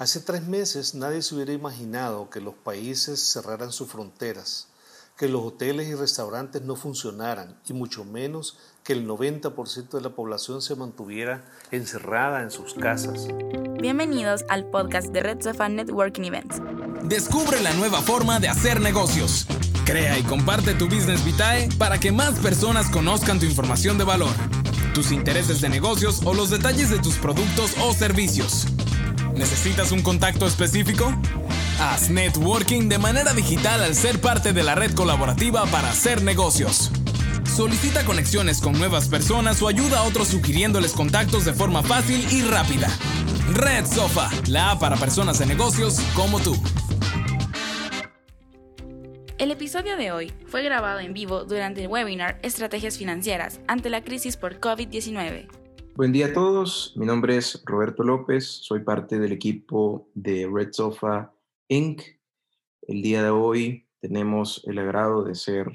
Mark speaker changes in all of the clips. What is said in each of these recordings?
Speaker 1: Hace tres meses nadie se hubiera imaginado que los países cerraran sus fronteras, que los hoteles y restaurantes no funcionaran y mucho menos que el 90% de la población se mantuviera encerrada en sus casas.
Speaker 2: Bienvenidos al podcast de Red Sofa Networking Events.
Speaker 3: Descubre la nueva forma de hacer negocios. Crea y comparte tu Business Vitae para que más personas conozcan tu información de valor, tus intereses de negocios o los detalles de tus productos o servicios. ¿Necesitas un contacto específico? Haz networking de manera digital al ser parte de la red colaborativa para hacer negocios. Solicita conexiones con nuevas personas o ayuda a otros sugiriéndoles contactos de forma fácil y rápida. Red Sofa, la app para personas de negocios como tú.
Speaker 2: El episodio de hoy fue grabado en vivo durante el webinar Estrategias Financieras ante la crisis por COVID-19
Speaker 4: Buen día a todos, mi nombre es Roberto López, soy parte del equipo de Red Sofa Inc. El día de hoy tenemos el agrado de ser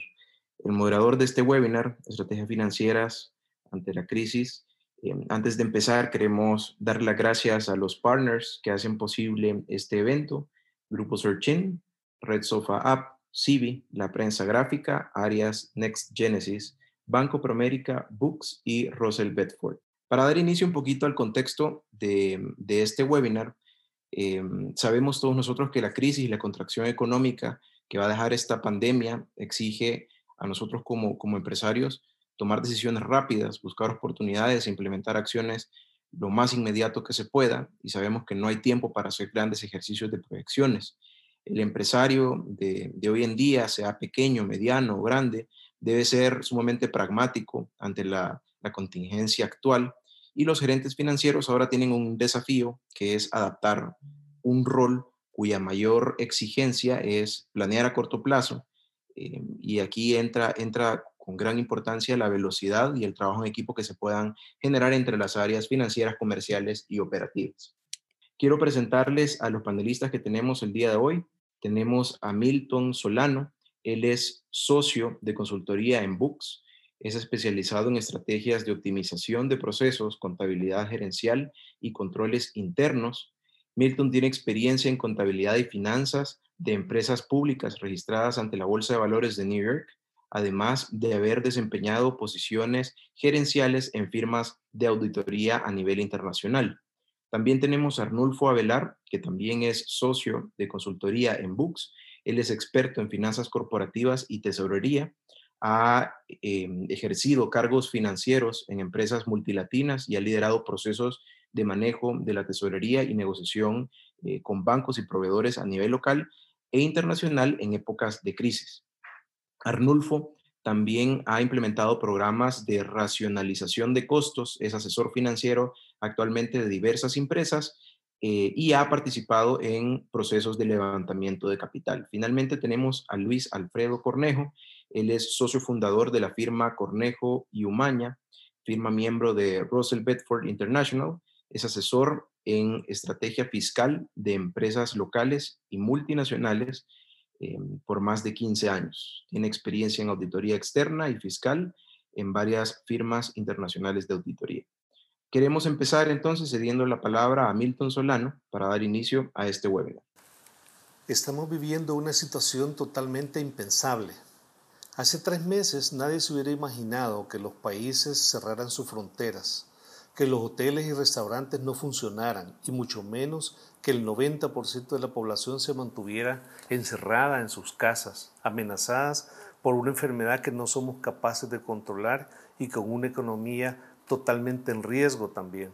Speaker 4: el moderador de este webinar, Estrategias Financieras ante la crisis. Eh, antes de empezar, queremos dar las gracias a los partners que hacen posible este evento, Grupo Searchin, Red Sofa App, Civi, la prensa gráfica, Arias Next Genesis, Banco Promérica, Books y Russell Bedford. Para dar inicio un poquito al contexto de, este webinar, em, sabemos todos nosotros que la crisis y la contracción económica que va a dejar esta pandemia exige a nosotros como, empresarios tomar decisiones rápidas, buscar oportunidades, implementar acciones lo más inmediato que se pueda y sabemos que no hay tiempo para hacer grandes ejercicios de proyecciones. El empresario de, hoy en día, sea pequeño, mediano o grande, debe ser sumamente pragmático ante la, contingencia actual y los gerentes financieros ahora tienen un desafío que es adaptar un rol cuya mayor exigencia es planear a corto plazo. Eh, y aquí entra, entra con gran importancia la velocidad y el trabajo en equipo que se puedan generar entre las áreas financieras, comerciales y operativas. Quiero presentarles a los panelistas que tenemos el día de hoy. Tenemos a Milton Solano. Él es socio de consultoría en Books es especializado en estrategias de optimización de procesos, contabilidad gerencial y controles internos. Milton tiene experiencia en contabilidad y finanzas de empresas públicas registradas ante la Bolsa de Valores de New York, además de haber desempeñado posiciones gerenciales en firmas de auditoría a nivel internacional. También tenemos a Arnulfo Avelar, que también es socio de consultoría en Books. Él es experto en finanzas corporativas y tesorería ha em, ejercido cargos financieros en empresas multilatinas y ha liderado procesos de manejo de la tesorería y negociación eh, con bancos y proveedores a nivel local e internacional en épocas de crisis. Arnulfo también ha implementado programas de racionalización de costos, es asesor financiero actualmente de diversas empresas eh, y ha participado en procesos de levantamiento de capital. Finalmente tenemos a Luis Alfredo Cornejo, él es socio fundador de la firma Cornejo y Umaña, firma miembro de Russell Bedford International, es asesor en estrategia fiscal de empresas locales y multinacionales eh, por más de 15 años. Tiene experiencia en auditoría externa y fiscal en varias firmas internacionales de auditoría. Queremos empezar entonces cediendo la palabra a Milton Solano para dar inicio a este webinar.
Speaker 1: Estamos viviendo una situación totalmente impensable Hace tres meses nadie se hubiera imaginado que los países cerraran sus fronteras, que los hoteles y restaurantes no funcionaran y mucho menos que el 90% de la población se mantuviera encerrada en sus casas, amenazadas por una enfermedad que no somos capaces de controlar y con una economía totalmente en riesgo también.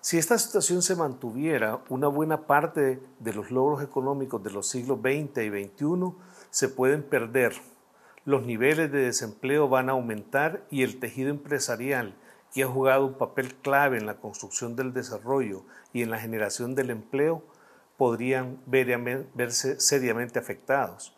Speaker 1: Si esta situación se mantuviera, una buena parte de los logros económicos de los siglos XX y XXI se pueden perder los niveles de desempleo van a aumentar y el tejido empresarial, que ha jugado un papel clave en la construcción del desarrollo y en la generación del empleo, podrían verse seriamente afectados.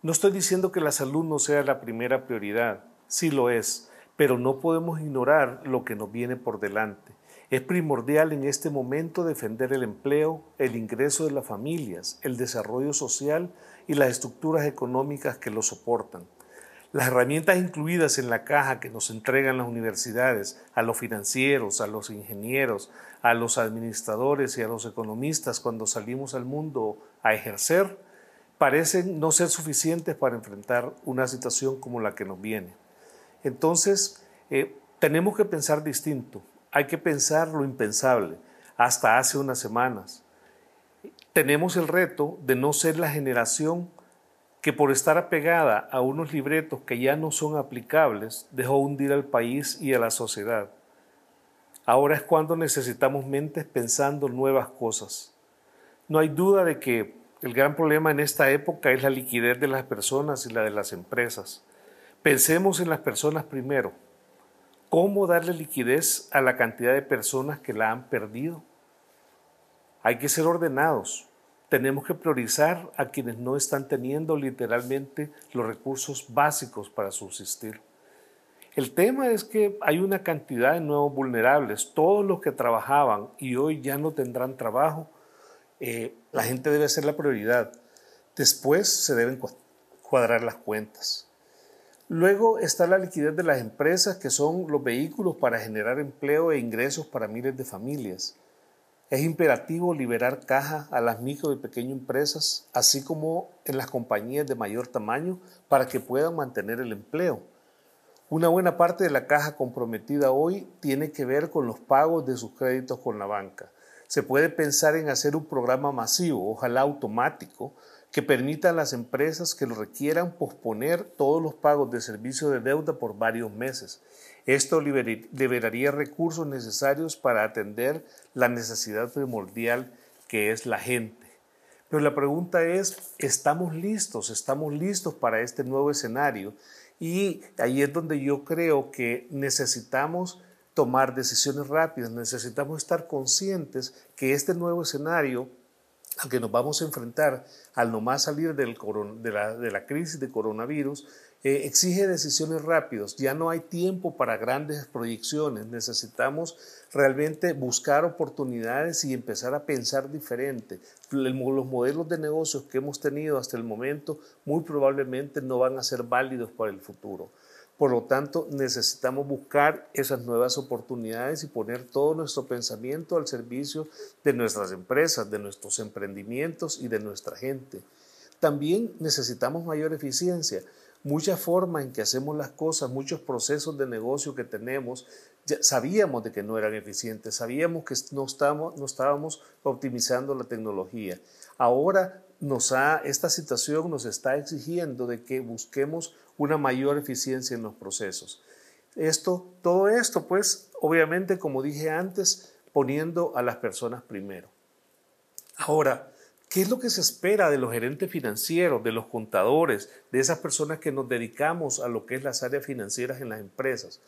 Speaker 1: No estoy diciendo que la salud no sea la primera prioridad, sí lo es, pero no podemos ignorar lo que nos viene por delante. Es primordial en este momento defender el empleo, el ingreso de las familias, el desarrollo social y las estructuras económicas que lo soportan. Las herramientas incluidas en la caja que nos entregan las universidades a los financieros, a los ingenieros, a los administradores y a los economistas cuando salimos al mundo a ejercer, parecen no ser suficientes para enfrentar una situación como la que nos viene. Entonces, eh, tenemos que pensar distinto, hay que pensar lo impensable, hasta hace unas semanas. Tenemos el reto de no ser la generación que por estar apegada a unos libretos que ya no son aplicables dejó hundir al país y a la sociedad. Ahora es cuando necesitamos mentes pensando nuevas cosas. No hay duda de que el gran problema en esta época es la liquidez de las personas y la de las empresas. Pensemos en las personas primero. ¿Cómo darle liquidez a la cantidad de personas que la han perdido? Hay que ser ordenados tenemos que priorizar a quienes no están teniendo literalmente los recursos básicos para subsistir. El tema es que hay una cantidad de nuevos vulnerables, todos los que trabajaban y hoy ya no tendrán trabajo, eh, la gente debe ser la prioridad. Después se deben cuadrar las cuentas. Luego está la liquidez de las empresas, que son los vehículos para generar empleo e ingresos para miles de familias. Es imperativo liberar caja a las micro y pequeñas empresas, así como en las compañías de mayor tamaño, para que puedan mantener el empleo. Una buena parte de la caja comprometida hoy tiene que ver con los pagos de sus créditos con la banca. Se puede pensar en hacer un programa masivo, ojalá automático, que permita a las empresas que lo requieran posponer todos los pagos de servicio de deuda por varios meses esto liberaría recursos necesarios para atender la necesidad primordial que es la gente. Pero la pregunta es, ¿estamos listos? ¿Estamos listos para este nuevo escenario? Y ahí es donde yo creo que necesitamos tomar decisiones rápidas, necesitamos estar conscientes que este nuevo escenario al que nos vamos a enfrentar al no más salir del de, la, de la crisis de coronavirus, eh, exige decisiones rápidas, ya no hay tiempo para grandes proyecciones, necesitamos realmente buscar oportunidades y empezar a pensar diferente. Los modelos de negocios que hemos tenido hasta el momento muy probablemente no van a ser válidos para el futuro. Por lo tanto, necesitamos buscar esas nuevas oportunidades y poner todo nuestro pensamiento al servicio de nuestras empresas, de nuestros emprendimientos y de nuestra gente. También necesitamos mayor eficiencia mucha forma en que hacemos las cosas, muchos procesos de negocio que tenemos, sabíamos de que no eran eficientes, sabíamos que no estábamos, optimizando la tecnología. Ahora esta situación nos está exigiendo de que busquemos una mayor eficiencia en los procesos. Esto, todo esto, pues, obviamente, como dije antes, poniendo a las personas primero. Ahora, ¿Qué es lo que se espera de los gerentes financieros, de los contadores, de esas personas que nos dedicamos a lo que es las áreas financieras en las empresas?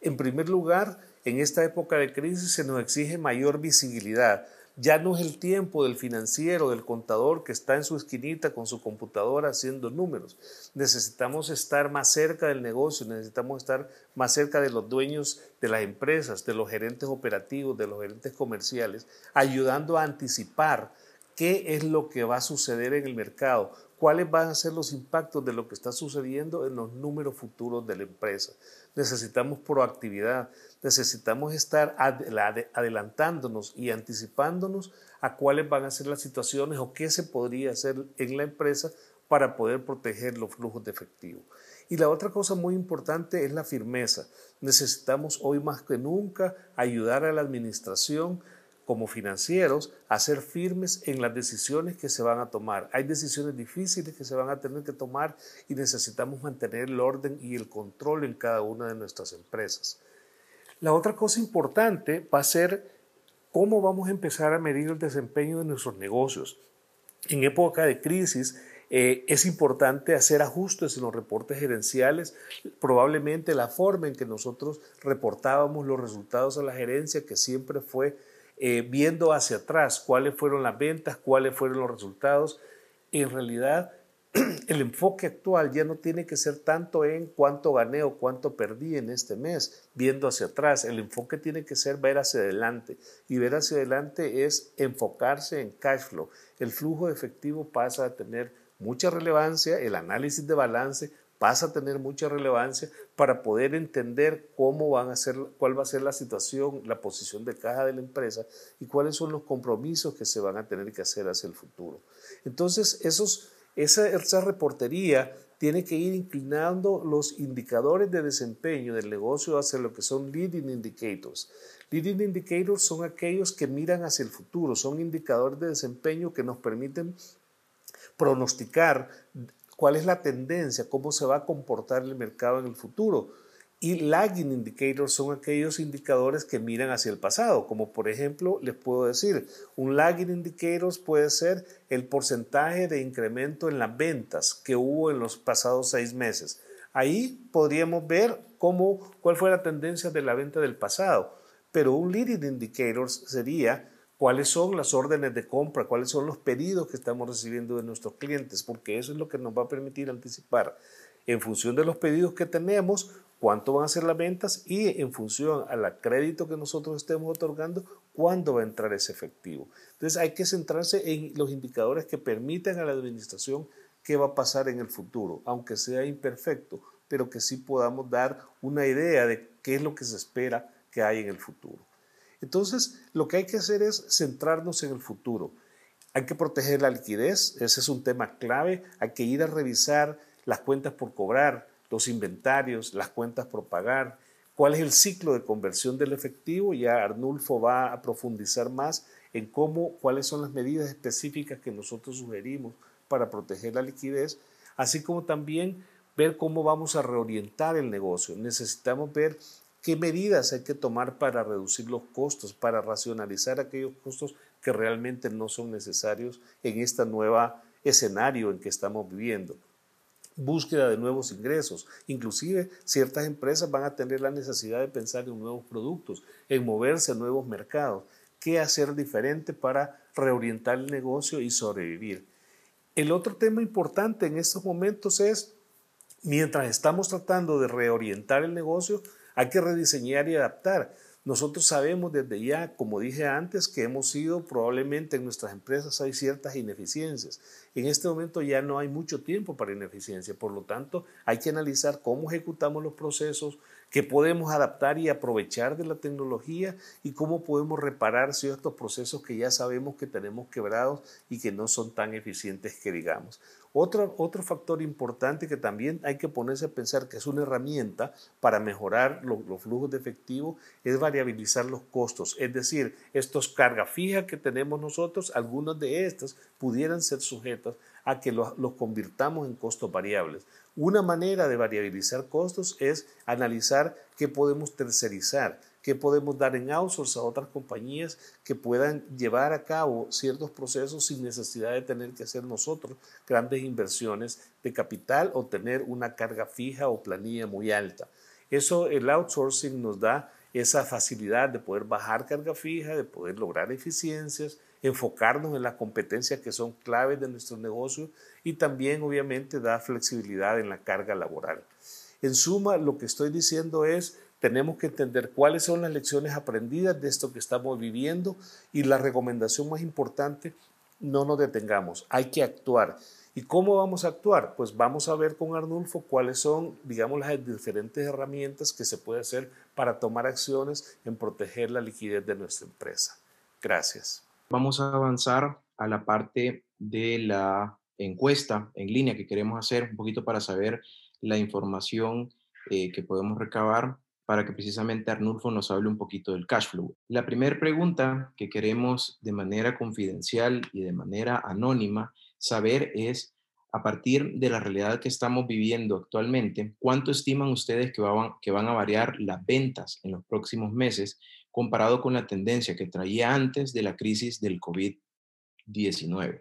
Speaker 1: En primer lugar, en esta época de crisis se nos exige mayor visibilidad. Ya no es el tiempo del financiero, del contador que está en su esquinita con su computadora haciendo números. Necesitamos estar más cerca del negocio, necesitamos estar más cerca de los dueños de las empresas, de los gerentes operativos, de los gerentes comerciales, ayudando a anticipar qué es lo que va a suceder en el mercado, cuáles van a ser los impactos de lo que está sucediendo en los números futuros de la empresa. Necesitamos proactividad, necesitamos estar adelantándonos y anticipándonos a cuáles van a ser las situaciones o qué se podría hacer en la empresa para poder proteger los flujos de efectivo. Y la otra cosa muy importante es la firmeza. Necesitamos hoy más que nunca ayudar a la administración como financieros a ser firmes en las decisiones que se van a tomar. Hay decisiones difíciles que se van a tener que tomar y necesitamos mantener el orden y el control en cada una de nuestras empresas. La otra cosa importante va a ser cómo vamos a empezar a medir el desempeño de nuestros negocios. En época de crisis, eh, es importante hacer ajustes en los reportes gerenciales, probablemente la forma en que nosotros reportábamos los resultados a la gerencia, que siempre fue eh, viendo hacia atrás cuáles fueron las ventas, cuáles fueron los resultados. En realidad, el enfoque actual ya no tiene que ser tanto en cuánto gané o cuánto perdí en este mes, viendo hacia atrás. El enfoque tiene que ser ver hacia adelante. Y ver hacia adelante es enfocarse en cash flow. El flujo de efectivo pasa a tener mucha relevancia, el análisis de balance pasa a tener mucha relevancia para poder entender cómo van a ser, cuál va a ser la situación, la posición de caja de la empresa y cuáles son los compromisos que se van a tener que hacer hacia el futuro. Entonces, esos, esa, esa reportería tiene que ir inclinando los indicadores de desempeño del negocio hacia lo que son leading indicators. Leading indicators son aquellos que miran hacia el futuro, son indicadores de desempeño que nos permiten pronosticar cuál es la tendencia, cómo se va a comportar el mercado en el futuro. Y lagging indicators son aquellos indicadores que miran hacia el pasado, como por ejemplo, les puedo decir, un lagging indicators puede ser el porcentaje de incremento en las ventas que hubo en los pasados seis meses. Ahí podríamos ver cómo, cuál fue la tendencia de la venta del pasado. Pero un leading indicator sería cuáles son las órdenes de compra, cuáles son los pedidos que estamos recibiendo de nuestros clientes, porque eso es lo que nos va a permitir anticipar en función de los pedidos que tenemos, cuánto van a ser las ventas y en función al crédito que nosotros estemos otorgando, cuándo va a entrar ese efectivo. Entonces hay que centrarse en los indicadores que permitan a la administración qué va a pasar en el futuro, aunque sea imperfecto, pero que sí podamos dar una idea de qué es lo que se espera que hay en el futuro. Entonces, lo que hay que hacer es centrarnos en el futuro. Hay que proteger la liquidez, ese es un tema clave. Hay que ir a revisar las cuentas por cobrar, los inventarios, las cuentas por pagar, cuál es el ciclo de conversión del efectivo. Ya Arnulfo va a profundizar más en cómo, cuáles son las medidas específicas que nosotros sugerimos para proteger la liquidez, así como también ver cómo vamos a reorientar el negocio. Necesitamos ver ¿Qué medidas hay que tomar para reducir los costos, para racionalizar aquellos costos que realmente no son necesarios en este nuevo escenario en que estamos viviendo? Búsqueda de nuevos ingresos. Inclusive ciertas empresas van a tener la necesidad de pensar en nuevos productos, en moverse a nuevos mercados. ¿Qué hacer diferente para reorientar el negocio y sobrevivir? El otro tema importante en estos momentos es, mientras estamos tratando de reorientar el negocio, hay que rediseñar y adaptar. Nosotros sabemos desde ya, como dije antes, que hemos sido probablemente en nuestras empresas hay ciertas ineficiencias. En este momento ya no hay mucho tiempo para ineficiencia, por lo tanto hay que analizar cómo ejecutamos los procesos, qué podemos adaptar y aprovechar de la tecnología y cómo podemos reparar ciertos procesos que ya sabemos que tenemos quebrados y que no son tan eficientes que digamos. Otro, otro factor importante que también hay que ponerse a pensar que es una herramienta para mejorar los flujos de efectivo es variabilizar los costos. Es decir, estos carga fija que tenemos nosotros, algunos de estos pudieran ser sujetos a que los, los convirtamos en costos variables. Una manera de variabilizar costos es analizar qué podemos tercerizar qué podemos dar en outsource a otras compañías que puedan llevar a cabo ciertos procesos sin necesidad de tener que hacer nosotros grandes inversiones de capital o tener una carga fija o planilla muy alta. Eso el outsourcing nos da esa facilidad de poder bajar carga fija, de poder lograr eficiencias, enfocarnos en las competencias que son claves de nuestro negocio y también obviamente da flexibilidad en la carga laboral. En suma, lo que estoy diciendo es tenemos que entender cuáles son las lecciones aprendidas de esto que estamos viviendo y la recomendación más importante, no nos detengamos, hay que actuar. ¿Y cómo vamos a actuar? Pues vamos a ver con Arnulfo cuáles son, digamos, las diferentes herramientas que se puede hacer para tomar acciones en proteger la liquidez de nuestra empresa. Gracias.
Speaker 4: Vamos a avanzar a la parte de la encuesta en línea que queremos hacer un poquito para saber la información eh, que podemos recabar para que precisamente Arnulfo nos hable un poquito del cash flow. La primera pregunta que queremos de manera confidencial y de manera anónima saber es, a partir de la realidad que estamos viviendo actualmente, ¿cuánto estiman ustedes que van, a variar las ventas en los próximos meses comparado con la tendencia que traía antes de la crisis del COVID-19?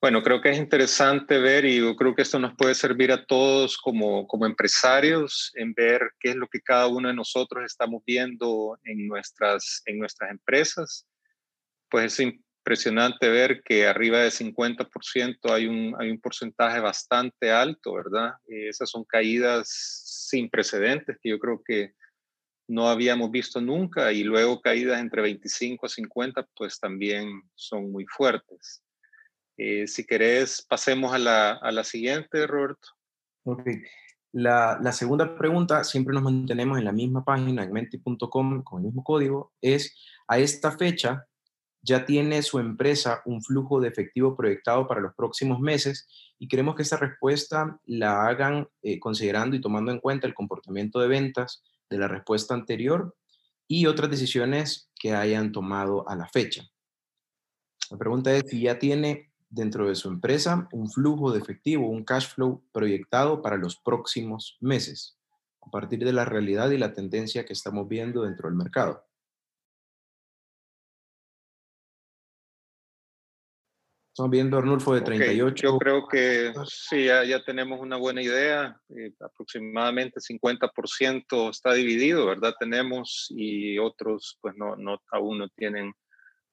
Speaker 5: Bueno, creo que es interesante ver y yo creo que esto nos puede servir a todos como, como empresarios en ver qué es lo que cada uno de nosotros estamos viendo en nuestras, en nuestras empresas. Pues es impresionante ver que arriba del 50% hay un, hay un porcentaje bastante alto, ¿verdad? esas son caídas sin precedentes que yo creo que no habíamos visto nunca y luego caídas entre 25 a 50 pues también son muy fuertes. Eh, si querés, pasemos a la, a la siguiente, Roberto.
Speaker 4: Ok. La, la, segunda pregunta, siempre nos mantenemos en la misma página, en menti.com, con el mismo código, es, a esta fecha, ya tiene su empresa un flujo de efectivo proyectado para los próximos meses y queremos que esta respuesta la hagan eh, considerando y tomando en cuenta el comportamiento de ventas de la respuesta anterior y otras decisiones que hayan tomado a la fecha. La pregunta es si ya tiene dentro de su empresa un flujo de efectivo, un cash flow proyectado para los próximos meses, a partir de la realidad y la tendencia que estamos viendo dentro del mercado. Estamos viendo Arnulfo de 38.
Speaker 5: yo creo que sí, ya, tenemos una buena idea. Eh, aproximadamente 50% está dividido, ¿verdad? Tenemos y otros, pues no, no, aún no tienen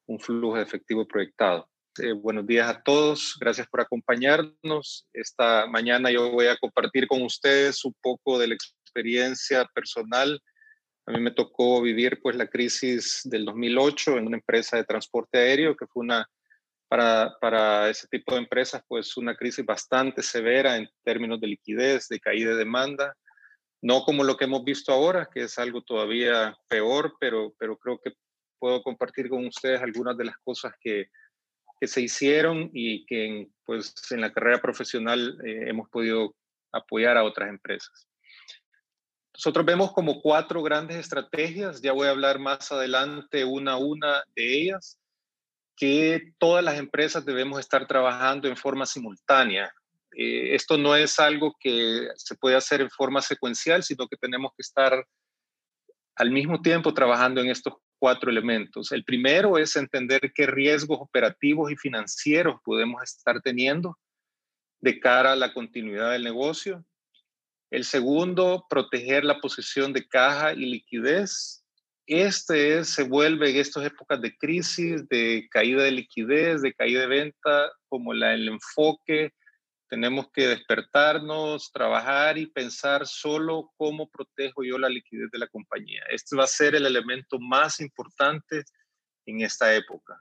Speaker 5: un flujo de efectivo proyectado. Eh, buenos días a todos, gracias por acompañarnos. Esta mañana yo voy a compartir con ustedes un poco de la experiencia personal. A mí me tocó vivir pues la crisis del 2008 en una empresa de transporte aéreo que fue una para, para ese tipo de empresas, pues una crisis bastante severa en términos de liquidez, de caída de demanda, no como lo que hemos visto ahora, que es algo todavía peor, pero, pero creo que puedo compartir con ustedes algunas de las cosas que, que se hicieron y que en, pues, en la carrera profesional eh, hemos podido apoyar a otras empresas. Nosotros vemos como cuatro grandes estrategias, ya voy a hablar más adelante una a una de ellas que todas las empresas debemos estar trabajando en forma simultánea. Eh, esto no es algo que se puede hacer en forma secuencial, sino que tenemos que estar al mismo tiempo trabajando en estos cuatro elementos. El primero es entender qué riesgos operativos y financieros podemos estar teniendo de cara a la continuidad del negocio. El segundo, proteger la posición de caja y liquidez este se vuelve en estas épocas de crisis, de caída de liquidez, de caída de venta, como la, el enfoque. Tenemos que despertarnos, trabajar y pensar solo cómo protejo yo la liquidez de la compañía. Este va a ser el elemento más importante en esta época.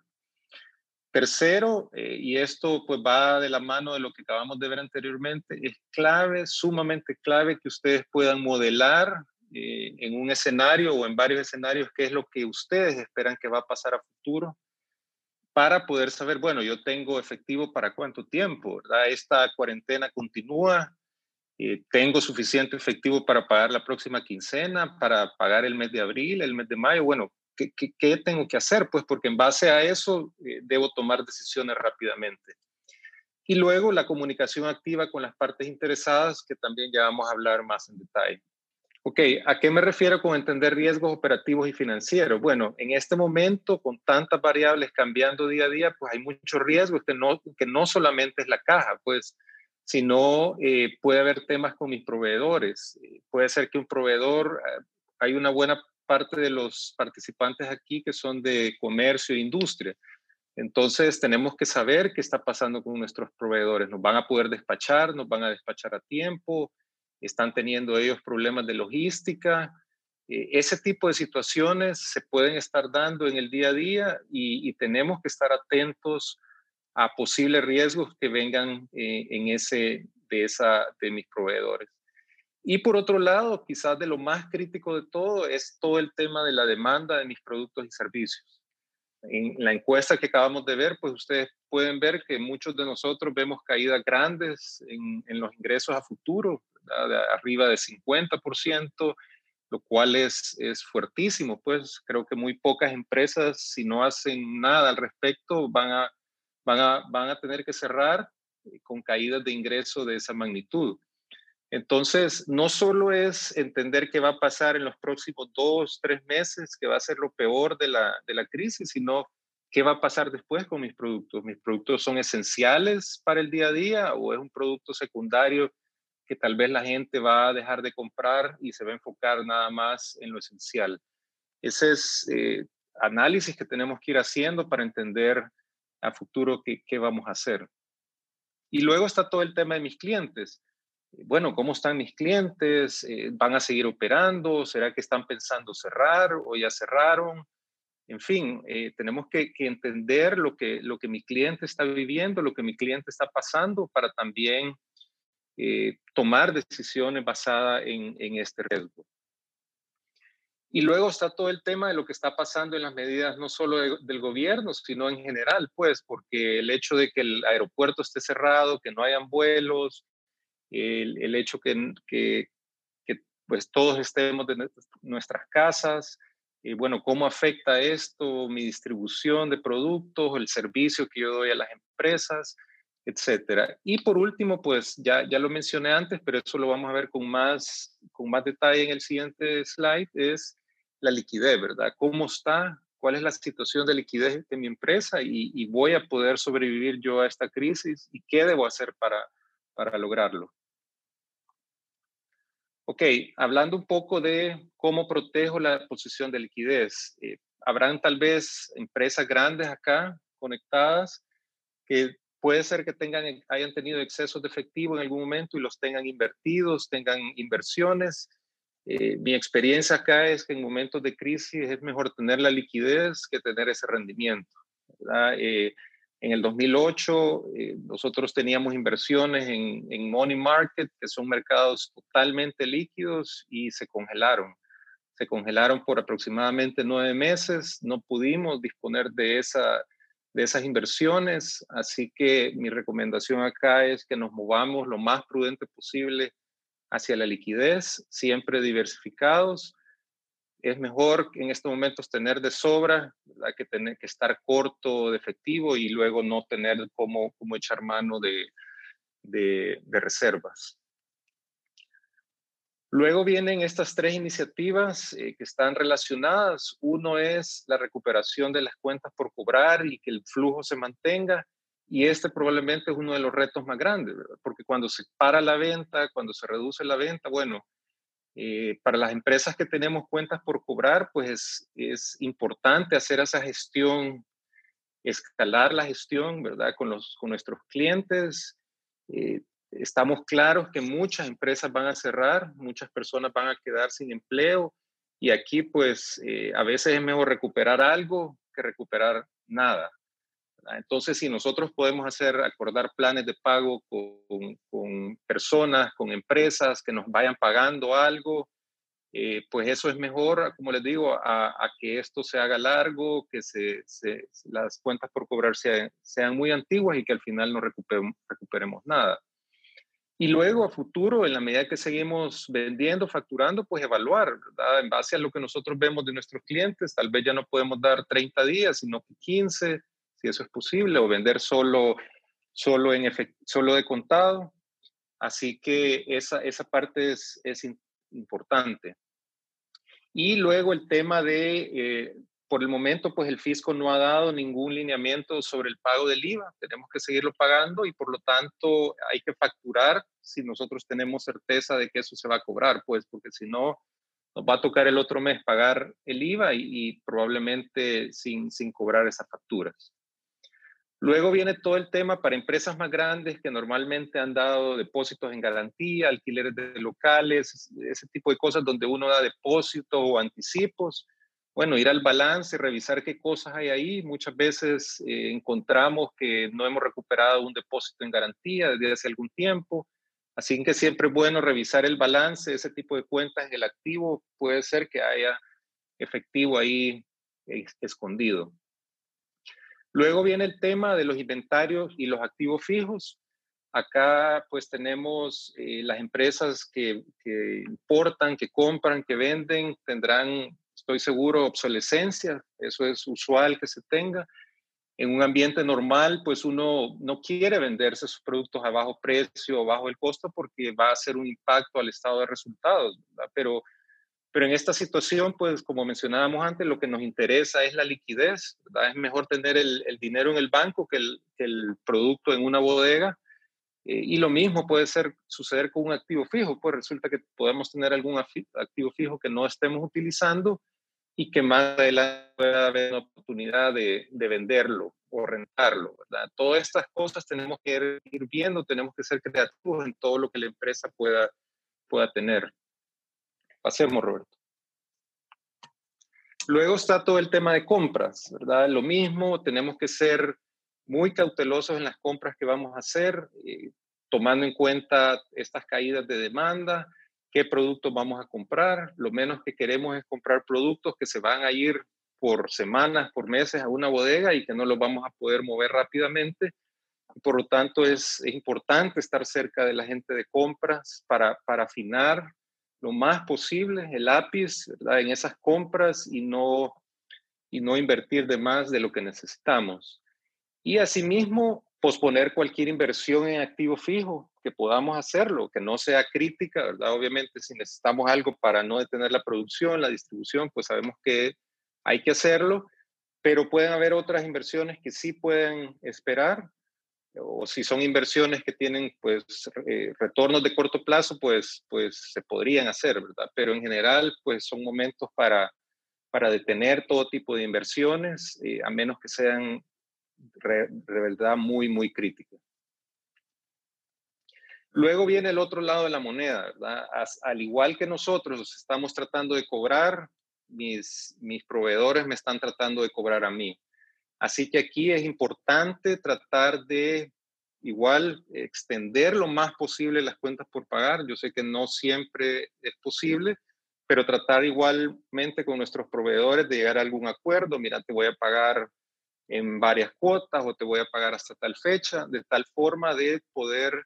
Speaker 5: Tercero, eh, y esto pues va de la mano de lo que acabamos de ver anteriormente, es clave, sumamente clave que ustedes puedan modelar eh, en un escenario o en varios escenarios qué es lo que ustedes esperan que va a pasar a futuro para poder saber, bueno, yo tengo efectivo para cuánto tiempo, ¿verdad? Esta cuarentena continúa, eh, tengo suficiente efectivo para pagar la próxima quincena, para pagar el mes de abril, el mes de mayo, bueno, ¿qué, qué, tengo que hacer? Pues porque en base a eso eh, debo tomar decisiones rápidamente. Y luego la comunicación activa con las partes interesadas, que también ya vamos a hablar más en detalle. Ok, ¿a qué me refiero con entender riesgos operativos y financieros? Bueno, en este momento, con tantas variables cambiando día a día, pues hay muchos riesgos que no, que no solamente es la caja, pues, sino eh, puede haber temas con mis proveedores. Eh, puede ser que un proveedor, eh, hay una buena parte de los participantes aquí que son de comercio e industria. Entonces, tenemos que saber qué está pasando con nuestros proveedores. Nos van a poder despachar, nos van a despachar a tiempo, están teniendo ellos problemas de logística. Eh, ese tipo de situaciones se pueden estar dando en el día a día y, tenemos que estar atentos a posibles riesgos que vengan eh, en ese, de, esa, de mis proveedores. Y por otro lado, quizás de lo más crítico de todo es todo el tema de la demanda de mis productos y servicios. En la encuesta que acabamos de ver, pues ustedes pueden ver que muchos de nosotros vemos caídas grandes en, en los ingresos a futuro, arriba de 50%, lo cual es, es fuertísimo. Pues creo que muy pocas empresas, si no hacen nada al respecto, van a, van a, van a tener que cerrar eh, con caídas de ingreso de esa magnitud. Entonces, no solo es entender qué va a pasar en los próximos dos, tres meses, que va a ser lo peor de la, de la crisis, sino qué va a pasar después con mis productos. ¿Mis productos son esenciales para el día a día o es un producto secundario que tal vez la gente va a dejar de comprar y se va a enfocar nada más en lo esencial. Ese es eh, análisis que tenemos que ir haciendo para entender a futuro qué, vamos a hacer. Y luego está todo el tema de mis clientes. Bueno, ¿cómo están mis clientes? Eh, ¿Van a seguir operando? ¿Será que están pensando cerrar o ya cerraron? En fin, eh, tenemos que, entender lo que, lo que mi cliente está viviendo, lo que mi cliente está pasando para también eh, tomar decisiones basadas en, este riesgo. Y luego está todo el tema de lo que está pasando en las medidas no solo del gobierno, sino en general, pues, porque el hecho de que el aeropuerto esté cerrado, que no hayan vuelos, el, hecho que, que, pues todos estemos de nuestras casas, y bueno, cómo afecta esto mi distribución de productos, el servicio que yo doy a las empresas, etcétera. Y por último, pues ya, ya lo mencioné antes, pero eso lo vamos a ver con más, con más detalle en el siguiente slide, es la liquidez, ¿verdad? ¿Cómo está? ¿Cuál es la situación de liquidez de mi empresa? Y, y voy a poder sobrevivir yo a esta crisis y qué debo hacer para, para lograrlo. Ok, hablando un poco de cómo protejo la posición de liquidez. Eh, habrán tal vez empresas grandes acá conectadas que puede ser que tengan, hayan tenido excesos de efectivo en algún momento y los tengan invertidos, tengan inversiones. Eh, mi experiencia acá es que en momentos de crisis es mejor tener la liquidez que tener ese rendimiento. Eh, en el 2008 eh, nosotros teníamos inversiones en, money market, que son mercados totalmente líquidos y se congelaron. Se congelaron por aproximadamente nueve meses, no pudimos disponer de, esa, de esas inversiones, así que mi recomendación acá es que nos movamos lo más prudente posible hacia la liquidez, siempre diversificados es mejor en estos momentos tener de sobra que tener que estar corto de efectivo y luego no tener como, como echar mano de, de, reservas. Luego vienen estas tres iniciativas eh, que están relacionadas. Uno es la recuperación de las cuentas por cobrar y que el flujo se mantenga. Y este probablemente es uno de los retos más grandes, porque cuando se para la venta, cuando se reduce la venta, bueno, eh, para las empresas que tenemos cuentas por cobrar, pues es, importante hacer esa gestión, escalar la gestión, ¿verdad? Con, los, con nuestros clientes. Eh, estamos claros que muchas empresas van a cerrar, muchas personas van a quedar sin empleo y aquí pues eh, a veces es mejor recuperar algo que recuperar nada. Entonces, si nosotros podemos hacer, acordar planes de pago con, con personas, con empresas que nos vayan pagando algo, eh, pues eso es mejor, como les digo, a, que esto se haga largo, que se, se, las cuentas por cobrar sean, sean, muy antiguas y que al final no recuperemos, recuperemos nada. Y luego a futuro, en la medida que seguimos vendiendo, facturando, pues evaluar, ¿verdad? En base a lo que nosotros vemos de nuestros clientes, tal vez ya no podemos dar 30 días, sino que 15, si eso es posible, o vender solo, solo, en solo de contado. Así que esa, esa parte es, es importante. Y luego el tema de, eh, por el momento, pues el fisco no ha dado ningún lineamiento sobre el pago del IVA. Tenemos que seguirlo pagando y por lo tanto hay que facturar si nosotros tenemos certeza de que eso se va a cobrar, pues porque si no, nos va a tocar el otro mes pagar el IVA y, y probablemente sin, sin cobrar esas facturas. Luego viene todo el tema para empresas más grandes que normalmente han dado depósitos en garantía, alquileres de locales, ese tipo de cosas donde uno da depósitos o anticipos. Bueno, ir al balance, revisar qué cosas hay ahí. Muchas veces eh, encontramos que no hemos recuperado un depósito en garantía desde hace algún tiempo. Así que siempre es bueno revisar el balance, ese tipo de cuentas en el activo. Puede ser que haya efectivo ahí escondido. Luego viene el tema de los inventarios y los activos fijos. Acá pues tenemos eh, las empresas que, importan, que compran, que venden, tendrán, estoy seguro, obsolescencia. Eso es usual que se tenga. En un ambiente normal, pues uno no quiere venderse sus productos a bajo precio o bajo el costo porque va a hacer un impacto al estado de resultados, Pero pero en esta situación, pues como mencionábamos antes, lo que nos interesa es la liquidez. ¿verdad? Es mejor tener el, dinero en el banco que el, el producto en una bodega. Eh, y lo mismo puede ser, suceder con un activo fijo. Pues resulta que podemos tener algún activo fijo que no estemos utilizando y que más adelante pueda haber una oportunidad de, de venderlo o rentarlo. ¿verdad? Todas estas cosas tenemos que ir viendo, tenemos que ser creativos en todo lo que la empresa pueda, pueda tener. Pasemos, Roberto. Luego está todo el tema de compras, ¿verdad? Lo mismo, tenemos que ser muy cautelosos en las compras que vamos a hacer, eh, tomando en cuenta estas caídas de demanda, qué productos vamos a comprar. Lo menos que queremos es comprar productos que se van a ir por semanas, por meses a una bodega y que no los vamos a poder mover rápidamente. Por lo tanto, es, importante estar cerca de la gente de compras para, afinar lo más posible el lápiz en esas compras y no, y no invertir de más de lo que necesitamos. Y asimismo, posponer cualquier inversión en activo fijo, que podamos hacerlo, que no sea crítica, ¿verdad? Obviamente, si necesitamos algo para no detener la producción, la distribución, pues sabemos que hay que hacerlo, pero pueden haber otras inversiones que sí pueden esperar, o si son inversiones que tienen pues eh, retornos de corto plazo, pues, pues se podrían hacer, ¿verdad? Pero en general, pues son momentos para, para detener todo tipo de inversiones, eh, a menos que sean verdad muy, muy crítica. Luego viene el otro lado de la moneda, ¿verdad? al igual que nosotros estamos tratando de cobrar, mis, mis proveedores me están tratando de cobrar a mí. Así que aquí es importante tratar de igual extender lo más posible las cuentas por pagar. Yo sé que no siempre es posible, pero tratar igualmente con nuestros proveedores de llegar a algún acuerdo. Mira, te voy a pagar en varias cuotas o te voy a pagar hasta tal fecha, de tal forma de poder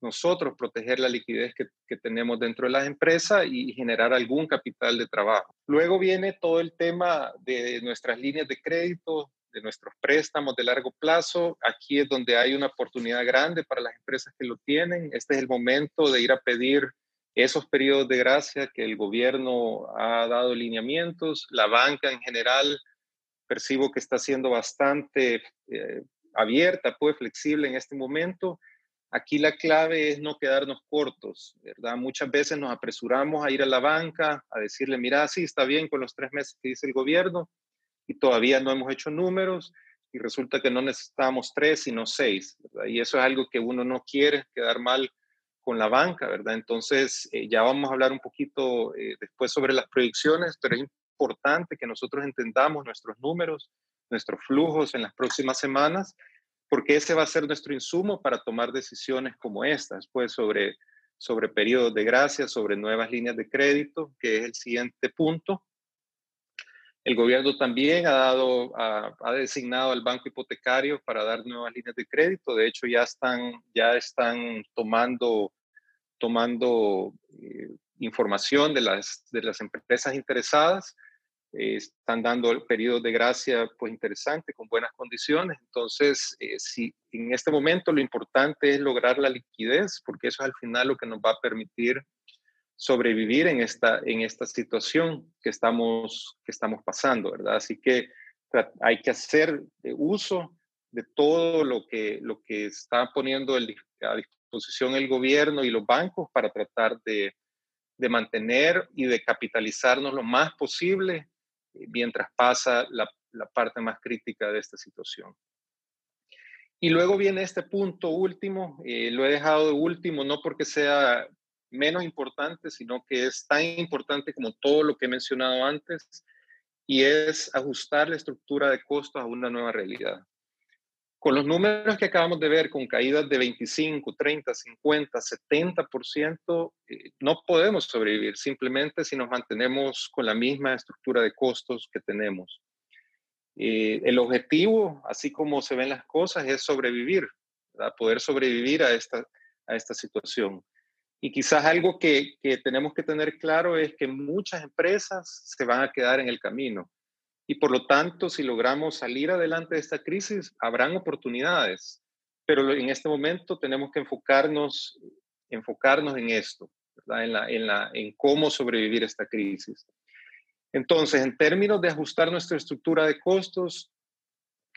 Speaker 5: nosotros proteger la liquidez que, tenemos dentro de las empresas y generar algún capital de trabajo. Luego viene todo el tema de nuestras líneas de crédito, de nuestros préstamos de largo plazo. Aquí es donde hay una oportunidad grande para las empresas que lo tienen. Este es el momento de ir a pedir esos periodos de gracia que el gobierno ha dado lineamientos. La banca en general percibo que está siendo bastante eh, abierta, pues flexible en este momento. Aquí la clave es no quedarnos cortos, ¿verdad? Muchas veces nos apresuramos a ir a la banca, a decirle, mira, sí, está bien con los tres meses que dice el gobierno y todavía no hemos hecho números y resulta que no necesitamos tres, sino seis, ¿verdad? Y eso es algo que uno no quiere quedar mal con la banca, ¿verdad? Entonces, eh, ya vamos a hablar un poquito eh, después sobre las proyecciones, pero es importante que nosotros entendamos nuestros números, nuestros flujos en las próximas semanas, porque ese va a ser nuestro insumo para tomar decisiones como estas, pues sobre, sobre periodos de gracia, sobre nuevas líneas de crédito, que es el siguiente punto. El gobierno también ha, dado, ha, designado al banco hipotecario para dar nuevas líneas de crédito. De hecho, ya están, ya están tomando, tomando eh, información de las, de las empresas interesadas eh, están dando el periodo de gracia pues interesante, con buenas condiciones. Entonces, eh, si en este momento lo importante es lograr la liquidez, porque eso es al final lo que nos va a permitir sobrevivir en esta, en esta situación que estamos, que estamos pasando, ¿verdad? Así que hay que hacer uso de todo lo que, lo que está poniendo a disposición el gobierno y los bancos para tratar de, de mantener y de capitalizarnos lo más posible mientras pasa la, parte más crítica de esta situación. Y luego viene este punto último, eh, lo he dejado de último no porque sea menos importante, sino que es tan importante como todo lo que he mencionado antes, y es ajustar la estructura de costos a una nueva realidad. Con los números que acabamos de ver, con caídas de 25, 30, 50, 70%, no podemos sobrevivir simplemente si nos mantenemos con la misma estructura de costos que tenemos. Eh, el objetivo, así como se ven las cosas, es sobrevivir, poder sobrevivir a esta, a esta situación. Y quizás algo que, que tenemos que tener claro es que muchas empresas se van a quedar en el camino y por lo tanto, si logramos salir adelante de esta crisis, habrán oportunidades. Pero en este momento tenemos que enfocarnos, enfocarnos en esto, En, la, en, la, en cómo sobrevivir esta crisis. Entonces, en términos de ajustar nuestra estructura de costos,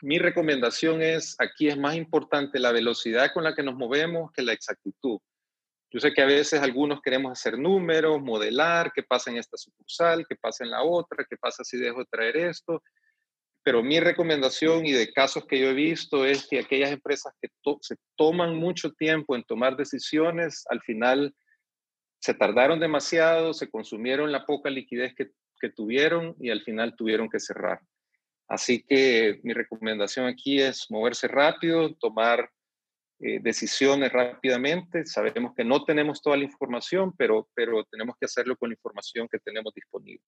Speaker 5: mi recomendación es, aquí es más importante la velocidad con la que nos movemos que la exactitud. Yo sé que a veces algunos queremos hacer números, modelar, qué pasa en esta sucursal, qué pasa en la otra, qué pasa si dejo de traer esto. Pero mi recomendación y de casos que yo he visto es que aquellas empresas que se toman mucho tiempo en tomar decisiones, al final se tardaron demasiado, se consumieron la poca liquidez que, que tuvieron y al final tuvieron que cerrar. Así que mi recomendación aquí es moverse rápido, tomar eh, decisiones rápidamente. Sabemos que no tenemos toda la información, pero, pero tenemos que hacerlo con la información que tenemos disponible.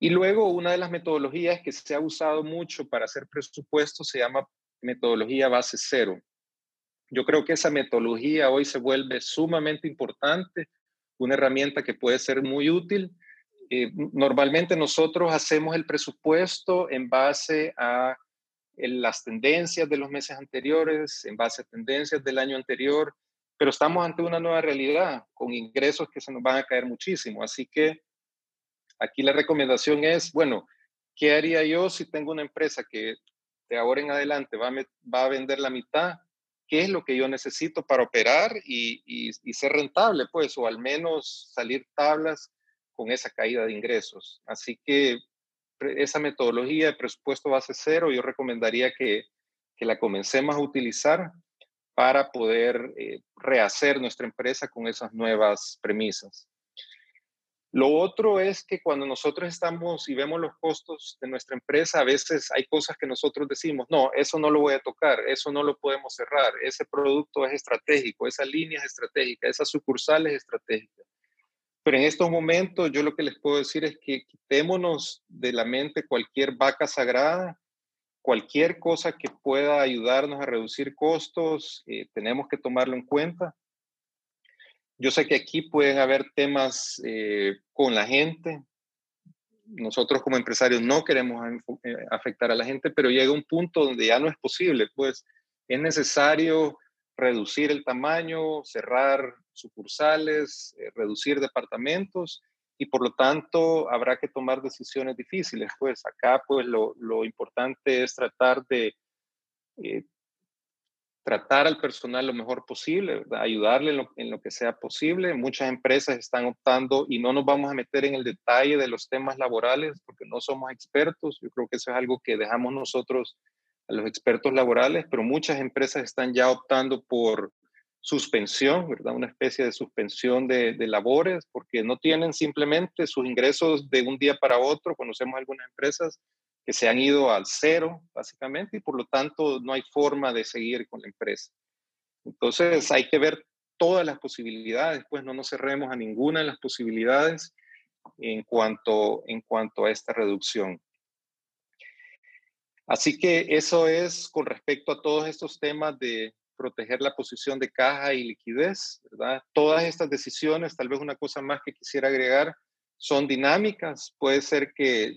Speaker 5: Y luego una de las metodologías que se ha usado mucho para hacer presupuestos se llama metodología base cero. Yo creo que esa metodología hoy se vuelve sumamente importante, una herramienta que puede ser muy útil. Eh, normalmente nosotros hacemos el presupuesto en base a las tendencias de los meses anteriores, en base a tendencias del año anterior, pero estamos ante una nueva realidad con ingresos que se nos van a caer muchísimo. Así que aquí la recomendación es, bueno, ¿qué haría yo si tengo una empresa que de ahora en adelante va a, va a vender la mitad? qué es lo que yo necesito para operar y, ser rentable, pues, o al menos salir tablas con esa caída de ingresos. Así que esa metodología de presupuesto base cero, yo recomendaría que, la comencemos a utilizar para poder eh, rehacer nuestra empresa con esas nuevas premisas. Lo otro es que cuando nosotros estamos y vemos los costos de nuestra empresa, a veces hay cosas que nosotros decimos, no, eso no lo voy a tocar, eso no lo podemos cerrar, ese producto es estratégico, esa línea es estratégica, esa sucursal es estratégica. Pero en estos momentos yo lo que les puedo decir es que quitémonos de la mente cualquier vaca sagrada, cualquier cosa que pueda ayudarnos a reducir costos, eh, tenemos que tomarlo en cuenta yo sé que aquí pueden haber temas eh, con la gente. Nosotros como empresarios no queremos eh, afectar a la gente, pero llega un punto donde ya no es posible. Pues es necesario reducir el tamaño, cerrar sucursales, eh, reducir departamentos y por lo tanto habrá que tomar decisiones difíciles. Pues acá pues lo, lo importante es tratar de tratar al personal lo mejor posible, ayudarle en lo, que sea posible. Muchas empresas están optando y no nos vamos a meter en el detalle de los temas laborales porque no somos expertos. Yo creo que eso es algo que dejamos nosotros a los expertos laborales, pero muchas empresas están ya optando por suspensión, ¿verdad? Una especie de suspensión de, labores porque no tienen simplemente sus ingresos de un día para otro. Conocemos algunas empresas que se han ido al cero, básicamente, y por lo tanto no hay forma de seguir con la empresa. Entonces hay que ver todas las posibilidades, pues no nos cerremos a ninguna de las posibilidades en cuanto, en cuanto a esta reducción. Así que eso es con respecto a todos estos temas de proteger la posición de caja y liquidez. Todas estas decisiones, tal vez una cosa más que quisiera agregar, son dinámicas. Puede ser que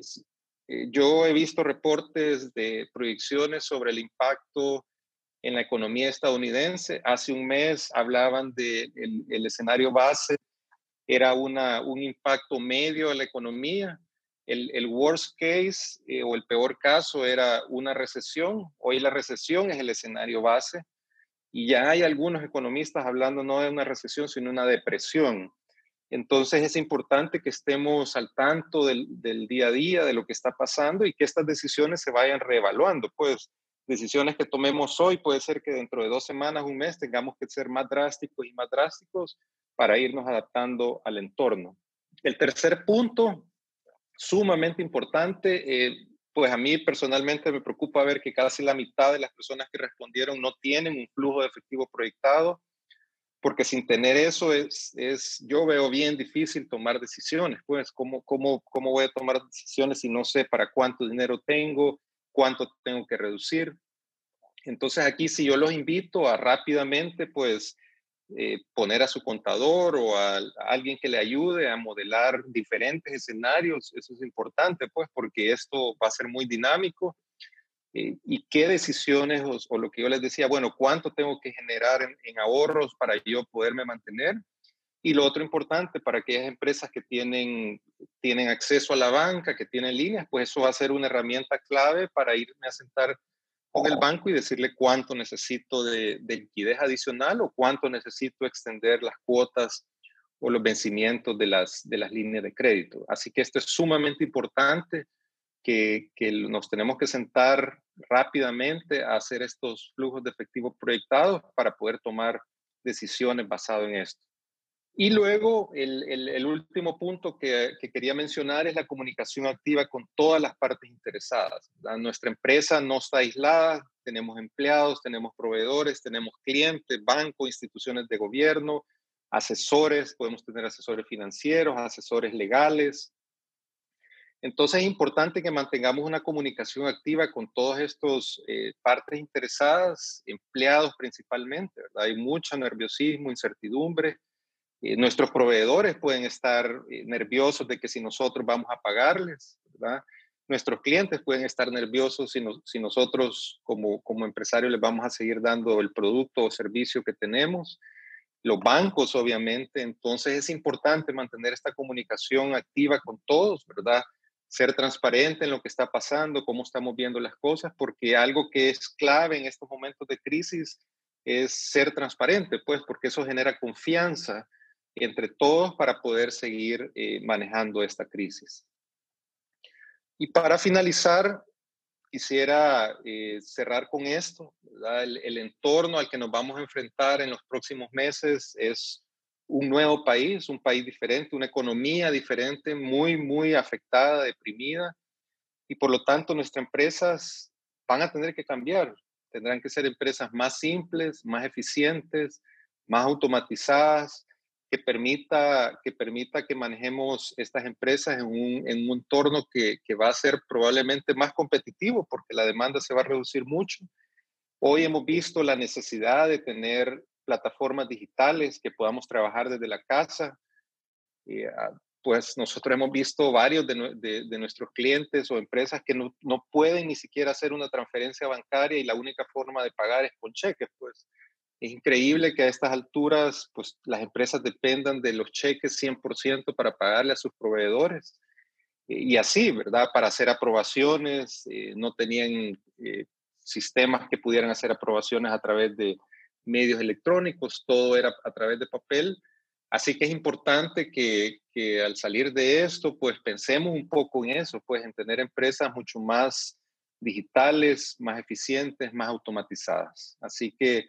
Speaker 5: eh, yo he visto reportes de proyecciones sobre el impacto en la economía estadounidense. Hace un mes hablaban del de el escenario base, era una, un impacto medio en la economía. El, el worst case eh, o el peor caso era una recesión. Hoy la recesión es el escenario base. Y ya hay algunos economistas hablando no de una recesión, sino una depresión. Entonces es importante que estemos al tanto del, día a día, de lo que está pasando y que estas decisiones se vayan reevaluando. Pues decisiones que tomemos hoy puede ser que dentro de dos semanas, un mes, tengamos que ser más drásticos y más drásticos para irnos adaptando al entorno. El tercer punto, sumamente importante, eh, pues a mí personalmente me preocupa ver que casi la mitad de las personas que respondieron no tienen un flujo de efectivo proyectado porque sin tener eso es, es, yo veo bien difícil tomar decisiones, pues, ¿cómo, cómo, ¿cómo voy a tomar decisiones si no sé para cuánto dinero tengo, cuánto tengo que reducir? Entonces aquí si yo los invito a rápidamente, pues, eh, poner a su contador o a, alguien que le ayude a modelar diferentes escenarios, eso es importante, pues, porque esto va a ser muy dinámico eh, y qué decisiones o, lo que yo les decía, bueno, cuánto tengo que generar en, ahorros para yo poderme mantener. Y lo otro importante para aquellas empresas que tienen, tienen acceso a la banca, que tienen líneas, pues eso va a ser una herramienta clave para irme a sentar con el banco y decirle cuánto necesito de, de liquidez adicional o cuánto necesito extender las cuotas o los vencimientos de las, de las líneas de crédito. Así que esto es sumamente importante que, nos tenemos que sentar rápidamente a hacer estos flujos de efectivo proyectados para poder tomar decisiones basado en esto. Y luego, el, último punto que, quería mencionar es la comunicación activa con todas las partes interesadas. Nuestra empresa no está aislada, tenemos empleados, tenemos proveedores, tenemos clientes, bancos, instituciones de gobierno, asesores, podemos tener asesores financieros, asesores legales. Entonces es importante que mantengamos una comunicación activa con todas estas eh, partes interesadas, empleados principalmente. Hay mucho nerviosismo, incertidumbre eh, nuestros proveedores pueden estar eh, nerviosos de que si nosotros vamos a pagarles. Nuestros clientes pueden estar nerviosos si, si nosotros como, como empresarios les vamos a seguir dando el producto o servicio que tenemos. Los bancos, obviamente. Entonces es importante mantener esta comunicación activa con todos, ¿verdad? Ser transparente en lo que está pasando, cómo estamos viendo las cosas, porque algo que es clave en estos momentos de crisis es ser transparente, pues, porque eso genera confianza entre todos para poder seguir eh, manejando esta crisis. Y para finalizar, quisiera eh, cerrar con esto. El, el, entorno al que nos vamos a enfrentar en los próximos meses es un nuevo país, un país diferente, una economía diferente, muy, muy afectada, deprimida. Y por lo tanto, nuestras empresas van a tener que cambiar. Tendrán que ser empresas más simples, más eficientes, más automatizadas, que permita, que permita que manejemos estas empresas en un, en un entorno que, que, va a ser probablemente más competitivo porque la demanda se va a reducir mucho. Hoy hemos visto la necesidad de tener plataformas digitales que podamos trabajar desde la casa. Eh, pues nosotros hemos visto varios de, de, de, nuestros clientes o empresas que no, no pueden ni siquiera hacer una transferencia bancaria y la única forma de pagar es con cheques, pues es increíble que a estas alturas pues, las empresas dependan de los cheques 100% para pagarle a sus proveedores. y así, ¿verdad? Para hacer aprobaciones, eh, no tenían eh, sistemas que pudieran hacer aprobaciones a través de medios electrónicos, todo era a través de papel. Así que es importante que, que al salir de esto, pues pensemos un poco en eso, pues en tener empresas mucho más digitales, más eficientes, más automatizadas. Así que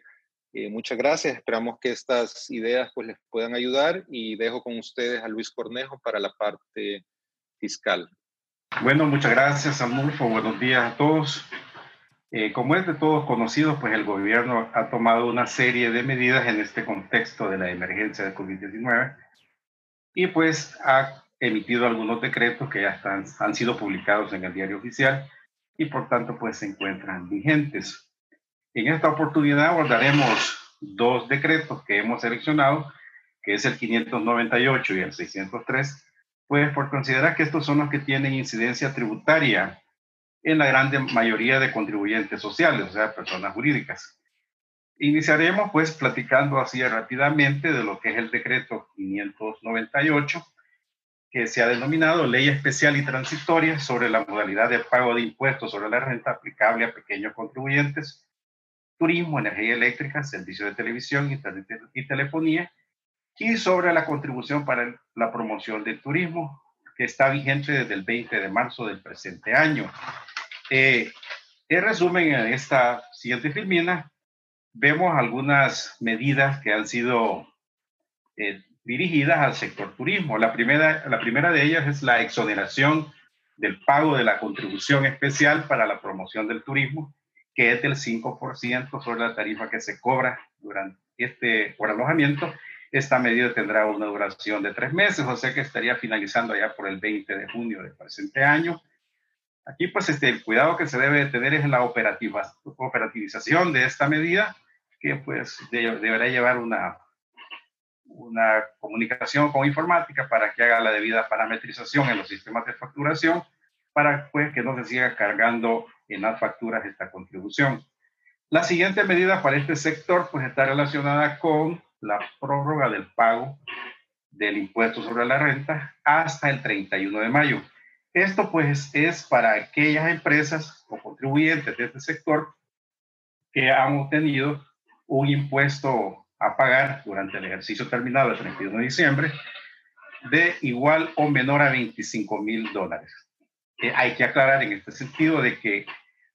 Speaker 5: eh, muchas gracias, esperamos que estas ideas pues les puedan ayudar y dejo con ustedes a Luis Cornejo para la parte fiscal.
Speaker 6: Bueno, muchas gracias, Amulfo. Buenos días a todos. Eh, como es de todos conocido, pues el gobierno ha tomado una serie de medidas en este contexto de la emergencia de COVID-19 y pues ha emitido algunos decretos que ya están, han sido publicados en el diario oficial y por tanto pues se encuentran vigentes. En esta oportunidad abordaremos dos decretos que hemos seleccionado, que es el 598 y el 603, pues por considerar que estos son los que tienen incidencia tributaria en la gran mayoría de contribuyentes sociales, o sea, personas jurídicas. Iniciaremos pues platicando así rápidamente de lo que es el decreto 598, que se ha denominado Ley Especial y Transitoria sobre la modalidad de pago de impuestos sobre la renta aplicable a pequeños contribuyentes turismo, energía eléctrica, servicio de televisión, y telefonía, y sobre la contribución para la promoción del turismo, que está vigente desde el 20 de marzo del presente año. Eh, en resumen, en esta siguiente filmina, vemos algunas medidas que han sido eh, dirigidas al sector turismo. La primera, la primera de ellas es la exoneración del pago de la contribución especial para la promoción del turismo que es del 5% sobre la tarifa que se cobra durante este por alojamiento. Esta medida tendrá una duración de tres meses, o sea que estaría finalizando ya por el 20 de junio del presente año. Aquí, pues, este, el cuidado que se debe tener es la operativización de esta medida, que pues deberá llevar una, una comunicación con informática para que haga la debida parametrización en los sistemas de facturación, para pues, que no se siga cargando en las facturas esta contribución. La siguiente medida para este sector pues está relacionada con la prórroga del pago del impuesto sobre la renta hasta el 31 de mayo. Esto pues es para aquellas empresas o contribuyentes de este sector que han obtenido un impuesto a pagar durante el ejercicio terminado el 31 de diciembre de igual o menor a 25 mil dólares. Eh, hay que aclarar en este sentido de que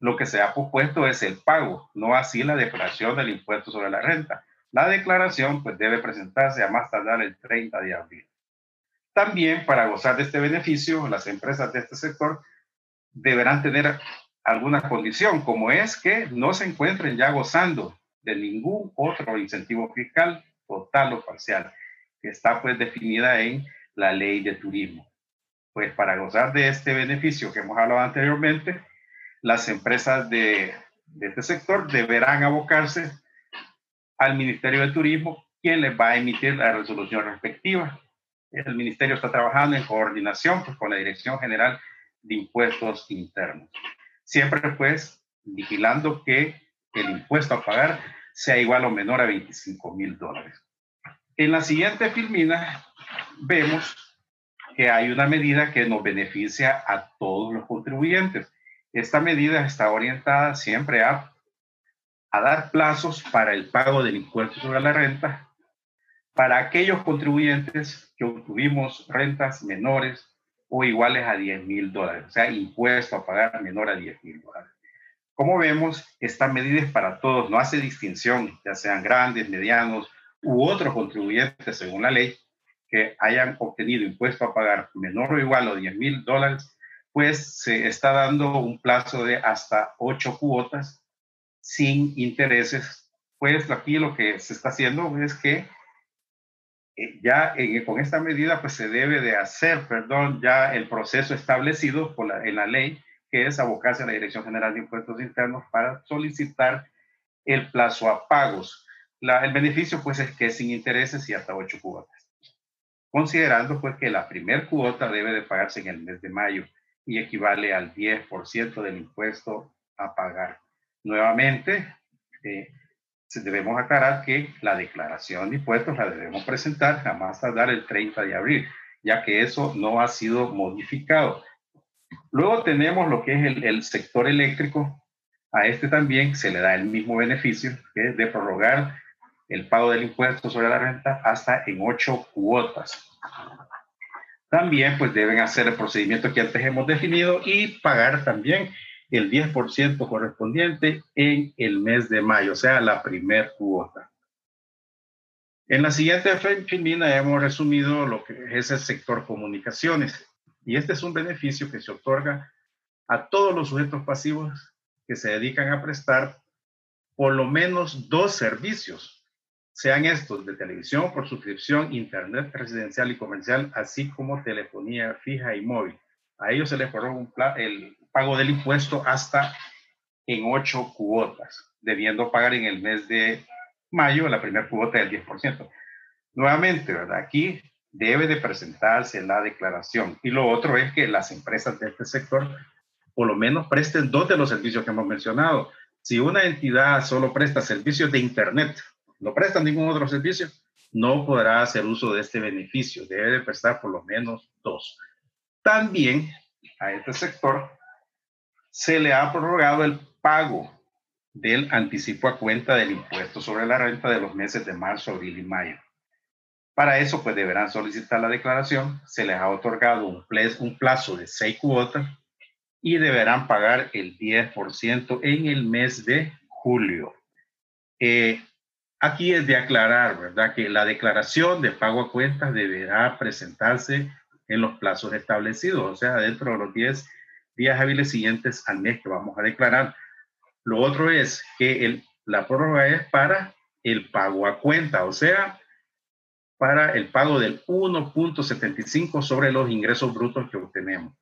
Speaker 6: lo que se ha propuesto es el pago, no así la declaración del impuesto sobre la renta. La declaración pues debe presentarse a más tardar el 30 de abril. También para gozar de este beneficio, las empresas de este sector deberán tener alguna condición, como es que no se encuentren ya gozando de ningún otro incentivo fiscal total o parcial, que está pues definida en la ley de turismo. Pues para gozar de este beneficio que hemos hablado anteriormente, las empresas de, de este sector deberán abocarse al Ministerio de Turismo, quien les va a emitir la resolución respectiva. El Ministerio está trabajando en coordinación pues, con la Dirección General de Impuestos Internos. Siempre pues vigilando que el impuesto a pagar sea igual o menor a 25 mil dólares. En la siguiente filmina vemos que hay una medida que nos beneficia a todos los contribuyentes. Esta medida está orientada siempre a, a dar plazos para el pago del impuesto sobre la renta para aquellos contribuyentes que obtuvimos rentas menores o iguales a 10 mil dólares, o sea, impuesto a pagar menor a 10 mil dólares. Como vemos, esta medida es para todos, no hace distinción, ya sean grandes, medianos u otros contribuyentes según la ley que hayan obtenido impuesto a pagar menor o igual a 10 mil dólares, pues se está dando un plazo de hasta ocho cuotas sin intereses. Pues aquí lo que se está haciendo es que eh, ya con esta medida pues se debe de hacer, perdón, ya el proceso establecido por la, en la ley, que es abocarse a la Dirección General de Impuestos Internos para solicitar el plazo a pagos. La, el beneficio pues es que sin intereses y hasta ocho cuotas. Considerando pues que la primer cuota debe de pagarse en el mes de mayo y equivale al 10% del impuesto a pagar. Nuevamente, eh, debemos aclarar que la declaración de impuestos la debemos presentar jamás tardar el 30 de abril, ya que eso no ha sido modificado. Luego tenemos lo que es el, el sector eléctrico. A este también se le da el mismo beneficio, que de prorrogar el pago del impuesto sobre la renta hasta en ocho cuotas. También pues deben hacer el procedimiento que antes hemos definido y pagar también el 10% correspondiente en el mes de mayo, o sea, la primer cuota. En la siguiente filmina hemos resumido lo que es el sector comunicaciones y este es un beneficio que se otorga a todos los sujetos pasivos que se dedican a prestar por lo menos dos servicios, sean estos de televisión por suscripción, internet residencial y comercial, así como telefonía fija y móvil. A ellos se les prorroga el pago del impuesto hasta en ocho cuotas, debiendo pagar en el mes de mayo la primera cuota del 10%. Nuevamente, ¿verdad? Aquí debe de presentarse la declaración. Y lo otro es que las empresas de este sector por lo menos presten dos de los servicios que hemos mencionado. Si una entidad solo presta servicios de Internet, no presta ningún otro servicio, no podrá hacer uso de este beneficio. Debe de prestar por lo menos dos. También a este sector se le ha prorrogado el pago del anticipo a cuenta del impuesto sobre la renta de los meses de marzo, abril y mayo. Para eso, pues deberán solicitar la declaración, se les ha otorgado un, un plazo de seis cuotas y deberán pagar el 10% en el mes de julio. Eh, aquí es de aclarar, ¿verdad? Que la declaración de pago a cuentas deberá presentarse en los plazos establecidos, o sea, dentro de los 10 días hábiles siguientes al mes que vamos a declarar. Lo otro es que el, la prórroga es para el pago a cuenta, o sea, para el pago del 1.75 sobre los ingresos brutos que obtenemos.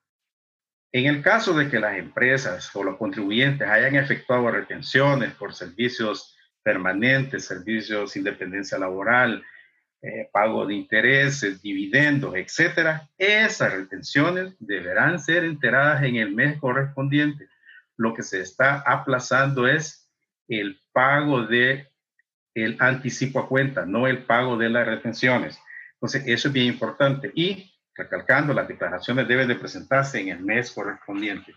Speaker 6: En el caso de que las empresas o los contribuyentes hayan efectuado retenciones por servicios permanentes, servicios de independencia laboral, eh, pago de intereses, dividendos, etcétera, esas retenciones deberán ser enteradas en el mes correspondiente. Lo que se está aplazando es el pago de el anticipo a cuenta, no el pago de las retenciones. Entonces, eso es bien importante. Y recalcando, las declaraciones deben de presentarse en el mes correspondiente.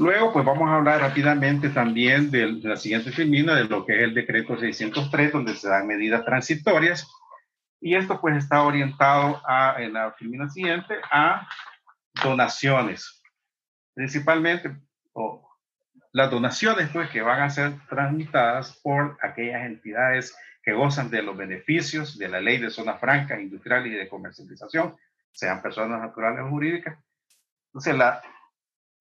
Speaker 6: Luego, pues vamos a hablar rápidamente también de, la siguiente filmina, de lo que es el decreto 603, donde se dan medidas transitorias. Y esto pues está orientado a, en la filmina siguiente a donaciones, principalmente, o las donaciones pues, que van a ser transmitidas por aquellas entidades que gozan de los beneficios de la ley de zonas francas, industriales y de comercialización, sean personas naturales o jurídicas. Entonces, la,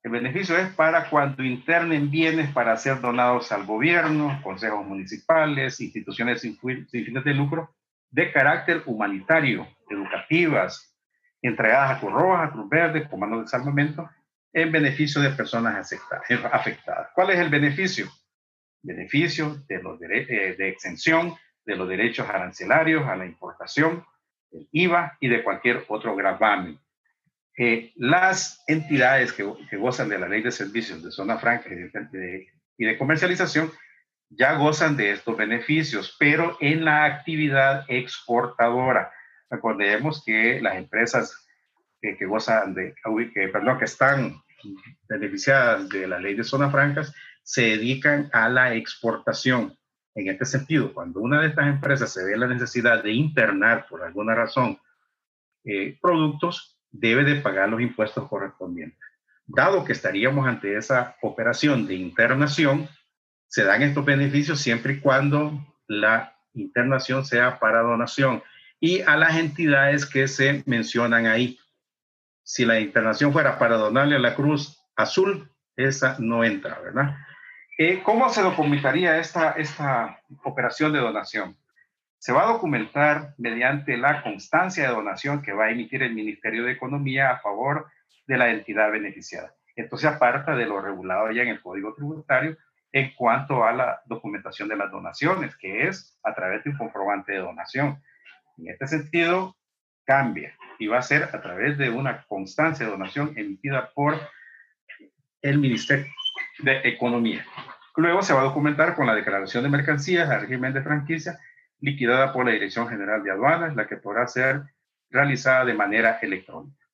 Speaker 6: el beneficio es para cuando internen bienes para ser donados al gobierno, consejos municipales, instituciones sin, fines de lucro, de carácter humanitario, educativas, entregadas a Cruz Roja, Cruz Verde, comandos de salvamento, en beneficio de personas afectadas. ¿Cuál es el beneficio? Beneficio de, los eh, de exención de los derechos arancelarios a la importación, del IVA y de cualquier otro gravamen. Las entidades que, gozan de la ley de servicios de zona franca y de, y de comercialización ya gozan de estos beneficios, pero en la actividad exportadora. Recordemos que las empresas que, que gozan de, que, perdón, que están beneficiadas de la ley de zonas francas se dedican a la exportación. En este sentido, cuando una de estas empresas se ve la necesidad de internar por alguna razón eh, productos, debe de pagar los impuestos correspondientes. Dado que estaríamos ante esa operación de internación, se dan estos beneficios siempre y cuando la internación sea para donación y a las entidades que se mencionan ahí. Si la internación fuera para donarle a la Cruz Azul, esa no entra, ¿verdad? Eh, ¿Cómo se documentaría esta, esta operación de donación? Se va a documentar mediante la constancia de donación que va a emitir el Ministerio de Economía a favor de la entidad beneficiada. Esto se aparta de lo regulado ya en el Código Tributario en cuanto a la documentación de las donaciones, que es a través de un comprobante de donación. En este sentido, cambia y va a ser a través de una constancia de donación emitida por el Ministerio de Economía. Luego se va a documentar con la declaración de mercancías al régimen de franquicia liquidada por la Dirección General de Aduanas, la que podrá ser realizada de manera electrónica.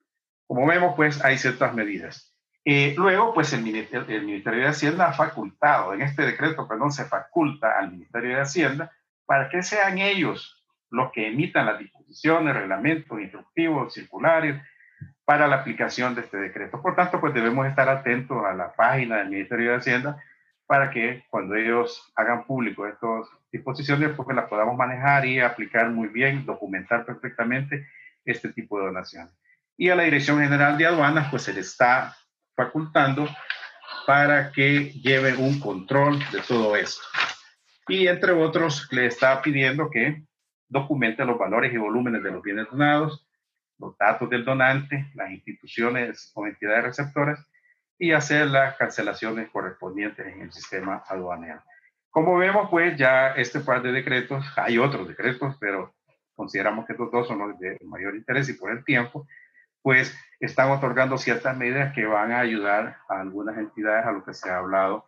Speaker 6: Como vemos, pues hay ciertas medidas. Eh, luego, pues el el Ministerio de Hacienda ha facultado, en este decreto, perdón, se faculta al Ministerio de Hacienda para que sean ellos los que emitan las disposiciones, reglamentos, instructivos, circulares para la aplicación de este decreto. Por tanto, pues debemos estar atentos a la página del Ministerio de Hacienda para que cuando ellos hagan público estas disposiciones, pues las podamos manejar y aplicar muy bien, documentar perfectamente este tipo de donaciones. Y a la Dirección General de Aduanas, pues se le está facultando para que lleve un control de todo esto. Y entre otros, le está pidiendo que documente los valores y volúmenes de los bienes donados, los datos del donante, las instituciones o entidades receptoras y hacer las cancelaciones correspondientes en el sistema aduanero. Como vemos, pues ya este par de decretos, hay otros decretos, pero consideramos que estos dos son los de mayor interés y por el tiempo, pues están otorgando ciertas medidas que van a ayudar a algunas entidades a lo que se ha hablado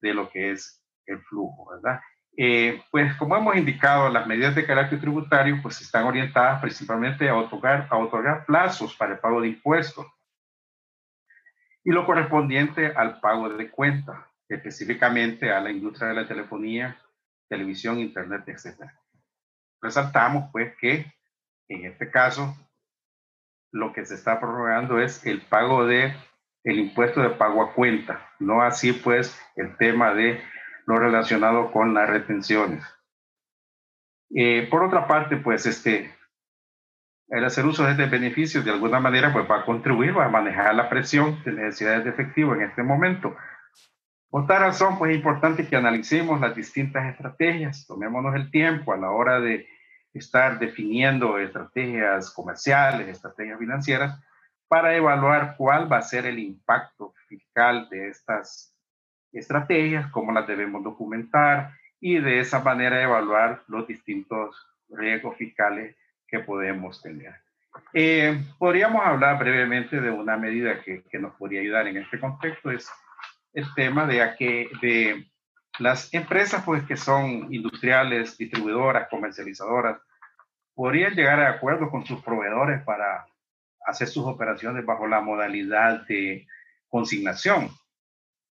Speaker 6: de lo que es el flujo, ¿verdad? Eh, pues como hemos indicado, las medidas de carácter tributario pues están orientadas principalmente a otorgar, a otorgar plazos para el pago de impuestos, y lo correspondiente al pago de cuenta, específicamente a la industria de la telefonía, televisión, internet, etc. Resaltamos pues que en este caso lo que se está prorrogando es el pago de el impuesto de pago a cuenta, no así pues el tema de lo relacionado con las retenciones. Eh, por otra parte, pues este, el hacer uso de este beneficio de alguna manera pues va a contribuir a manejar la presión de necesidades de efectivo en este momento. Por tal razón, pues es importante que analicemos las distintas estrategias, tomémonos el tiempo a la hora de estar definiendo estrategias comerciales, estrategias financieras, para evaluar cuál va a ser el impacto fiscal de estas estrategias, cómo las debemos documentar y de esa manera evaluar los distintos riesgos fiscales que podemos tener. Eh, podríamos hablar brevemente de una medida que, que, nos podría ayudar en este contexto, es el tema de, que, de las empresas pues, que son industriales, distribuidoras, comercializadoras, podrían llegar a acuerdo con sus proveedores para hacer sus operaciones bajo la modalidad de consignación.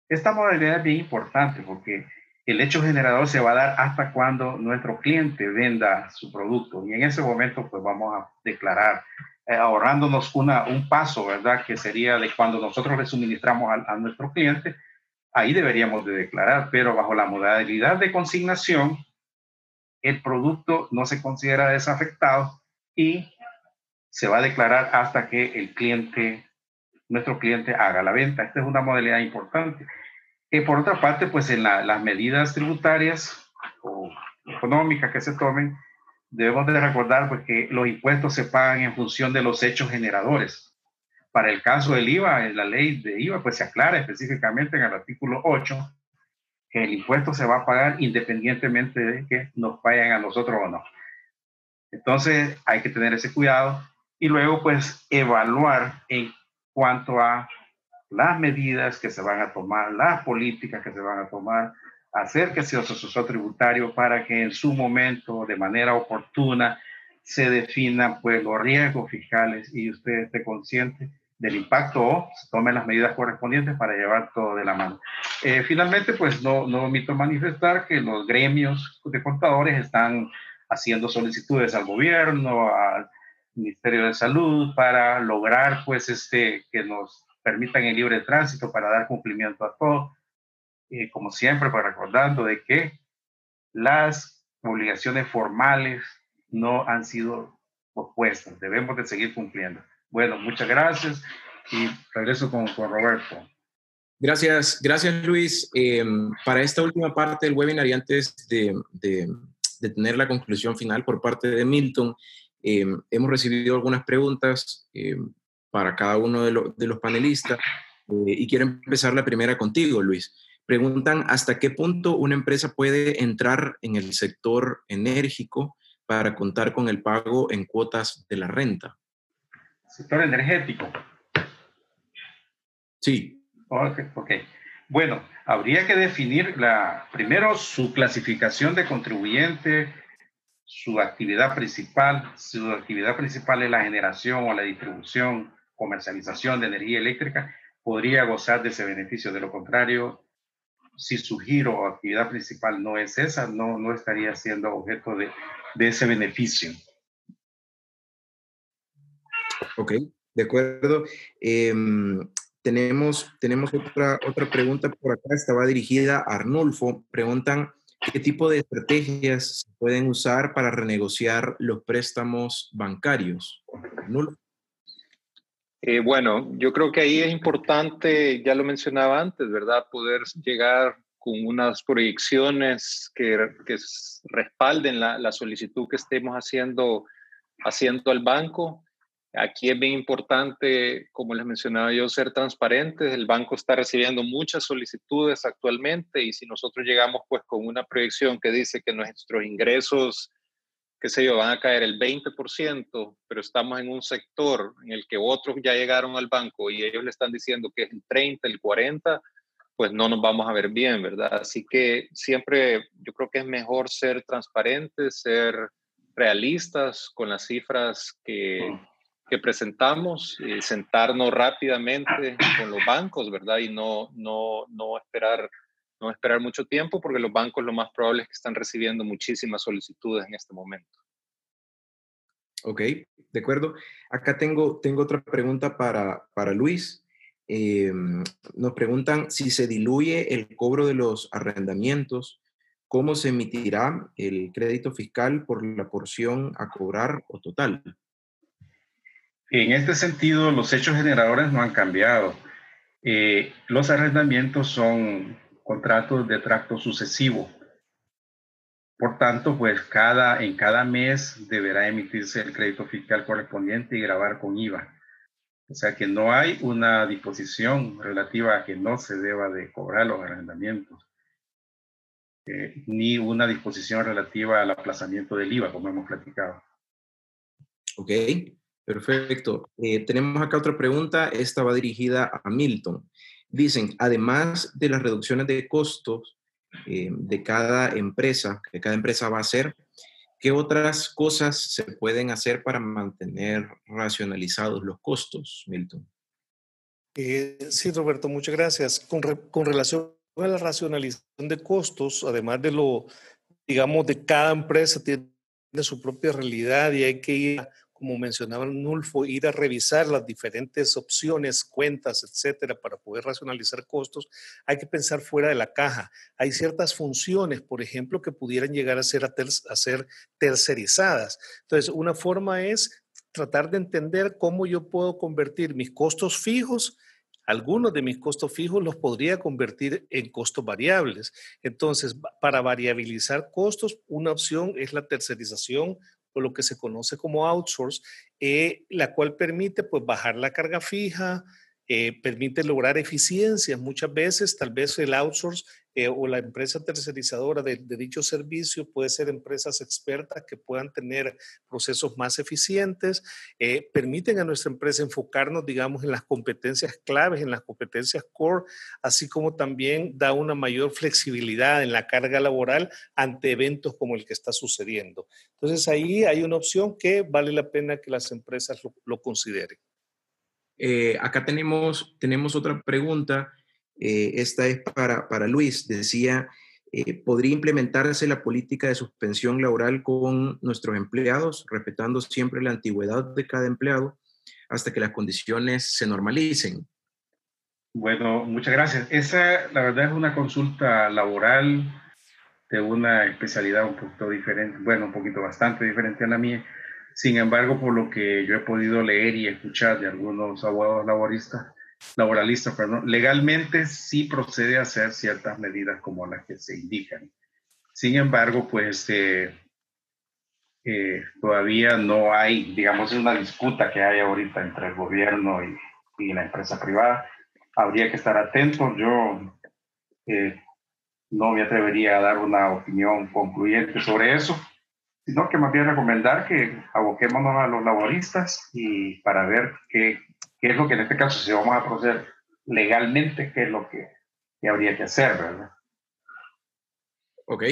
Speaker 6: Esta modalidad es bien importante porque el hecho generador se va a dar hasta cuando nuestro cliente venda su producto y en ese momento pues vamos a declarar eh, ahorrándonos una, un paso, ¿verdad? Que sería de cuando nosotros le suministramos a, nuestro cliente, ahí deberíamos de declarar, pero bajo la modalidad de consignación, el producto no se considera desafectado y se va a declarar hasta que el cliente, nuestro cliente haga la venta. Esta es una modalidad importante. Y por otra parte, pues en las medidas tributarias o económicas que se tomen, debemos de recordar pues, que los impuestos se pagan en función de los hechos generadores. Para el caso del IVA, en la ley de IVA, pues se aclara específicamente en el artículo 8 que el impuesto se va a pagar independientemente de que nos vayan a nosotros o no. Entonces hay que tener ese cuidado y luego pues evaluar en cuanto a las medidas que se van a tomar, las políticas que se van a tomar, hacer que sea asesor tributario para que en su momento, de manera oportuna, se definan pues los riesgos fiscales y usted esté consciente del impacto o se tomen las medidas correspondientes para llevar todo de la mano. Eh, finalmente, pues no, no omito manifestar que los gremios de contadores están haciendo solicitudes al gobierno, al Ministerio de Salud, para lograr pues este, que nos permitan el libre tránsito para dar cumplimiento a todo. Y como siempre, pues recordando de que las obligaciones formales no han sido opuestas, debemos de seguir cumpliendo. Bueno, muchas gracias y regreso con, con Roberto.
Speaker 4: Gracias, gracias Luis. Em, para esta última parte del webinar y antes de, de, de tener la conclusión final por parte de Milton, em, hemos recibido algunas preguntas em, para cada uno de, de los panelistas eh, y quiero empezar la primera contigo, Luis. Preguntan hasta qué punto una empresa puede entrar en el sector enérgico para contar con el pago en cuotas de la renta
Speaker 6: sector energético.
Speaker 4: Sí.
Speaker 6: Ok, ok. Bueno, habría que definir la, primero su clasificación de contribuyente, su actividad principal. Su actividad principal es la generación o la distribución, comercialización de energía eléctrica. Podría gozar de ese beneficio. De lo contrario, si su giro o actividad principal no es esa, no, no estaría siendo objeto de, de ese beneficio.
Speaker 4: Ok, de acuerdo. Em, tenemos, tenemos otra, otra pregunta por acá, estaba dirigida a Arnulfo. Preguntan, ¿qué tipo de estrategias se pueden usar para renegociar los préstamos bancarios? Arnulfo.
Speaker 5: Eh, bueno, yo creo que ahí es importante, ya lo mencionaba antes, ¿verdad? Poder llegar con unas proyecciones que, que respalden la, la, solicitud que estemos haciendo, haciendo al banco Aquí es bien importante, como les mencionaba yo, ser transparentes. El banco está recibiendo muchas solicitudes actualmente y si nosotros llegamos pues con una proyección que dice que nuestros ingresos, qué sé yo, van a caer el 20%, pero estamos en un sector en el que otros ya llegaron al banco y ellos le están diciendo que es el 30, el 40, pues no nos vamos a ver bien, ¿verdad? Así que siempre yo creo que es mejor ser transparentes, ser realistas con las cifras que que presentamos, eh, sentarnos rápidamente con los bancos, ¿verdad? Y no, no, no, esperar, no esperar mucho tiempo porque los bancos lo más probable es que están recibiendo muchísimas solicitudes en este momento.
Speaker 4: Ok, de acuerdo. Acá tengo, tengo otra pregunta para, para Luis. Eh, nos preguntan si se diluye el cobro de los arrendamientos, ¿cómo se emitirá el crédito fiscal por la porción a cobrar o total?
Speaker 6: En este sentido, los hechos generadores no han cambiado. Eh, los arrendamientos son contratos de tracto sucesivo. Por tanto, pues cada, en cada mes deberá emitirse el crédito fiscal correspondiente y grabar con IVA. O sea que no hay una disposición relativa a que no se deba de cobrar los arrendamientos, eh, ni una disposición relativa al aplazamiento del IVA, como hemos platicado.
Speaker 4: Ok. Perfecto. Eh, tenemos acá otra pregunta. Esta va dirigida a Milton. Dicen, además de las reducciones de costos eh, de cada empresa, que cada empresa va a hacer, ¿qué otras cosas se pueden hacer para mantener racionalizados los costos, Milton?
Speaker 1: Eh, sí, Roberto, muchas gracias. Con, con relación a la racionalización de costos, además de lo, digamos, de cada empresa tiene su propia realidad y hay que ir como mencionaba Nulfo, ir a revisar las diferentes opciones, cuentas, etcétera, para poder racionalizar costos, hay que pensar fuera de la caja. Hay ciertas funciones, por ejemplo, que pudieran llegar a ser, a tercerizadas. Entonces, una forma es tratar de entender cómo yo puedo convertir mis costos fijos algunos de mis costos fijos los podría convertir en costos variables. Entonces, para variabilizar costos, una opción es la tercerización o lo que se conoce como outsource, eh, la cual permite pues, bajar la carga fija, eh, permite lograr eficiencias. Muchas veces, tal vez el outsource eh, o la empresa tercerizadora de, dicho servicio puede ser empresas expertas que puedan tener procesos más eficientes, eh, permiten a nuestra empresa enfocarnos, digamos, en las competencias claves, en las competencias core, así como también da una mayor flexibilidad en la carga laboral ante eventos como el que está sucediendo. Entonces ahí hay una opción que vale la pena que las empresas lo consideren.
Speaker 4: Eh, acá tenemos, tenemos otra pregunta. Eh, esta es para, para Luis. Decía, eh, ¿podría implementarse la política de suspensión laboral con nuestros empleados, respetando siempre la antigüedad de cada empleado hasta que las condiciones se normalicen?
Speaker 6: Bueno, muchas gracias. Esa, la verdad, es una consulta laboral de una especialidad un poquito diferente, bueno, un poquito bastante diferente a la mía sin embargo, por lo que yo he podido leer y escuchar de algunos abogados laboristas, laboralistas, perdón, legalmente sí procede a hacer ciertas medidas como las que se indican. Sin embargo, pues eh, eh, todavía no hay, digamos, una disputa que hay ahorita entre el gobierno y, y la empresa privada. Habría que estar atentos. Yo eh, no me atrevería a dar una opinión concluyente sobre eso sino que más bien recomendar que aboquémonos a los laboristas y para ver qué, qué es lo que en este caso, si vamos a proceder legalmente, qué es lo que, habría que hacer, ¿verdad?
Speaker 4: Ok,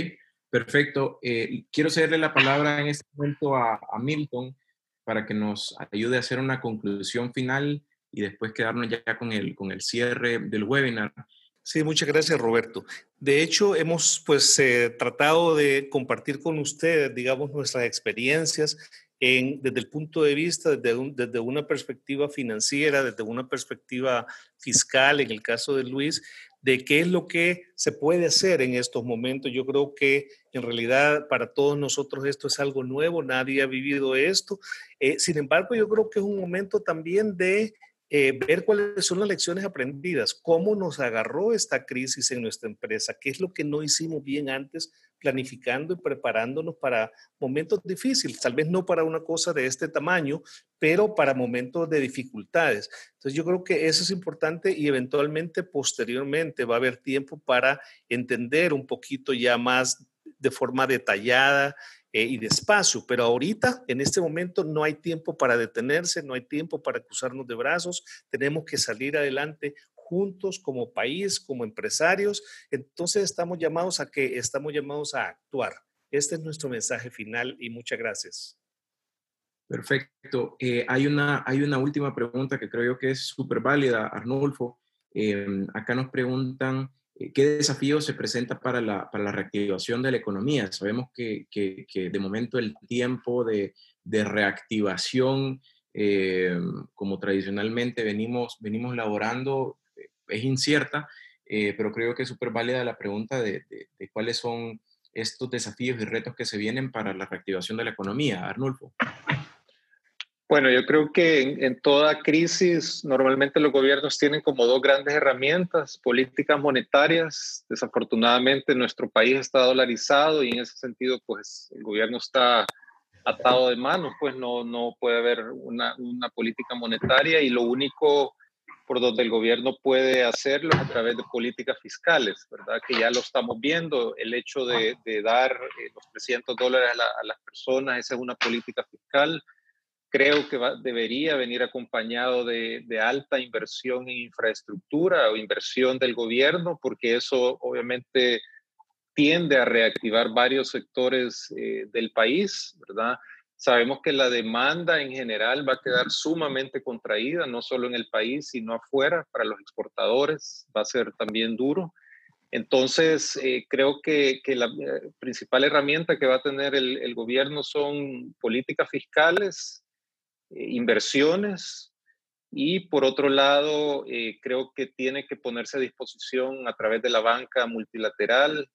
Speaker 4: perfecto. Eh, quiero cederle la palabra en este momento a, a Milton para que nos ayude a hacer una conclusión final y después quedarnos ya con el, con el cierre del webinar.
Speaker 1: Sí, muchas gracias Roberto. De hecho, hemos pues eh, tratado de compartir con ustedes, digamos, nuestras experiencias en, desde el punto de vista, desde, desde una perspectiva financiera, desde una perspectiva fiscal, en el caso de Luis, de qué es lo que se puede hacer en estos momentos. Yo creo que en realidad para todos nosotros esto es algo nuevo, nadie ha vivido esto. Eh, sin embargo, yo creo que es un momento también de eh, ver cuáles son las lecciones aprendidas, cómo nos agarró esta crisis en nuestra empresa, qué es lo que no hicimos bien antes planificando y preparándonos para momentos difíciles, tal vez no para una cosa de este tamaño, pero para momentos de dificultades. Entonces yo creo que eso es importante y eventualmente posteriormente va a haber tiempo para entender un poquito ya más de forma detallada eh, y despacio, pero ahorita, en este momento, no hay tiempo para detenerse, no hay tiempo para cruzarnos de brazos, tenemos que salir adelante juntos como país, como empresarios, entonces estamos llamados a que estamos llamados a actuar. Este es nuestro mensaje final y muchas gracias.
Speaker 4: Perfecto. Eh, hay, una, hay una última pregunta que creo yo que es súper válida, Arnulfo. Eh, acá nos preguntan ¿Qué desafío se presenta para la, para la reactivación de la economía? Sabemos que, que, de momento el tiempo de, de reactivación, eh, como tradicionalmente venimos, venimos laborando, eh, es incierta, pero creo que es súper válida la pregunta de, de, cuáles son estos desafíos y retos que se vienen para la reactivación de la economía. Arnulfo.
Speaker 5: Bueno, yo creo que en, toda crisis normalmente los gobiernos tienen como dos grandes herramientas, políticas monetarias. Desafortunadamente nuestro país está dolarizado y en ese sentido pues el gobierno está atado de manos, pues no, no puede haber una, una política monetaria y lo único por donde el gobierno puede hacerlo a través de políticas fiscales, ¿verdad? Que ya lo estamos viendo, el hecho de, de dar eh, los 300 dólares a, a las personas, esa es una política fiscal creo que debería venir acompañado de, alta inversión en infraestructura o inversión del gobierno, porque eso obviamente tiende a reactivar varios sectores eh, del país, ¿verdad? Sabemos que la demanda en general va a quedar sumamente contraída, no solo en el país, sino afuera, para los exportadores, va a ser también duro. Entonces, eh, creo que, la eh, principal herramienta que va a tener el, el, gobierno son políticas fiscales, inversiones y por otro lado, creo que tiene que ponerse a disposición a través de la banca multilateral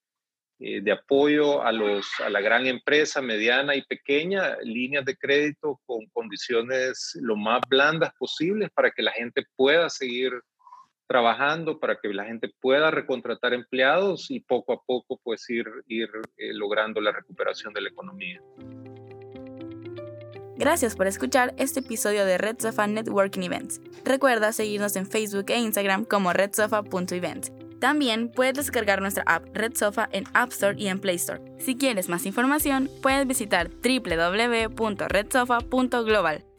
Speaker 5: eh, de apoyo a, los, a la gran empresa, mediana y pequeña, líneas de crédito con condiciones lo más blandas posibles para que la gente pueda seguir trabajando, para que la gente pueda recontratar empleados y poco a poco pues ir, ir eh, logrando la recuperación de la economía.
Speaker 2: Gracias por escuchar este episodio de Red Sofa Networking Events. Recuerda seguirnos en Facebook e Instagram como redsofa.event. También puedes descargar nuestra app Red Sofa en App Store y en Play Store. Si quieres más información, puedes visitar www.redsofa.global.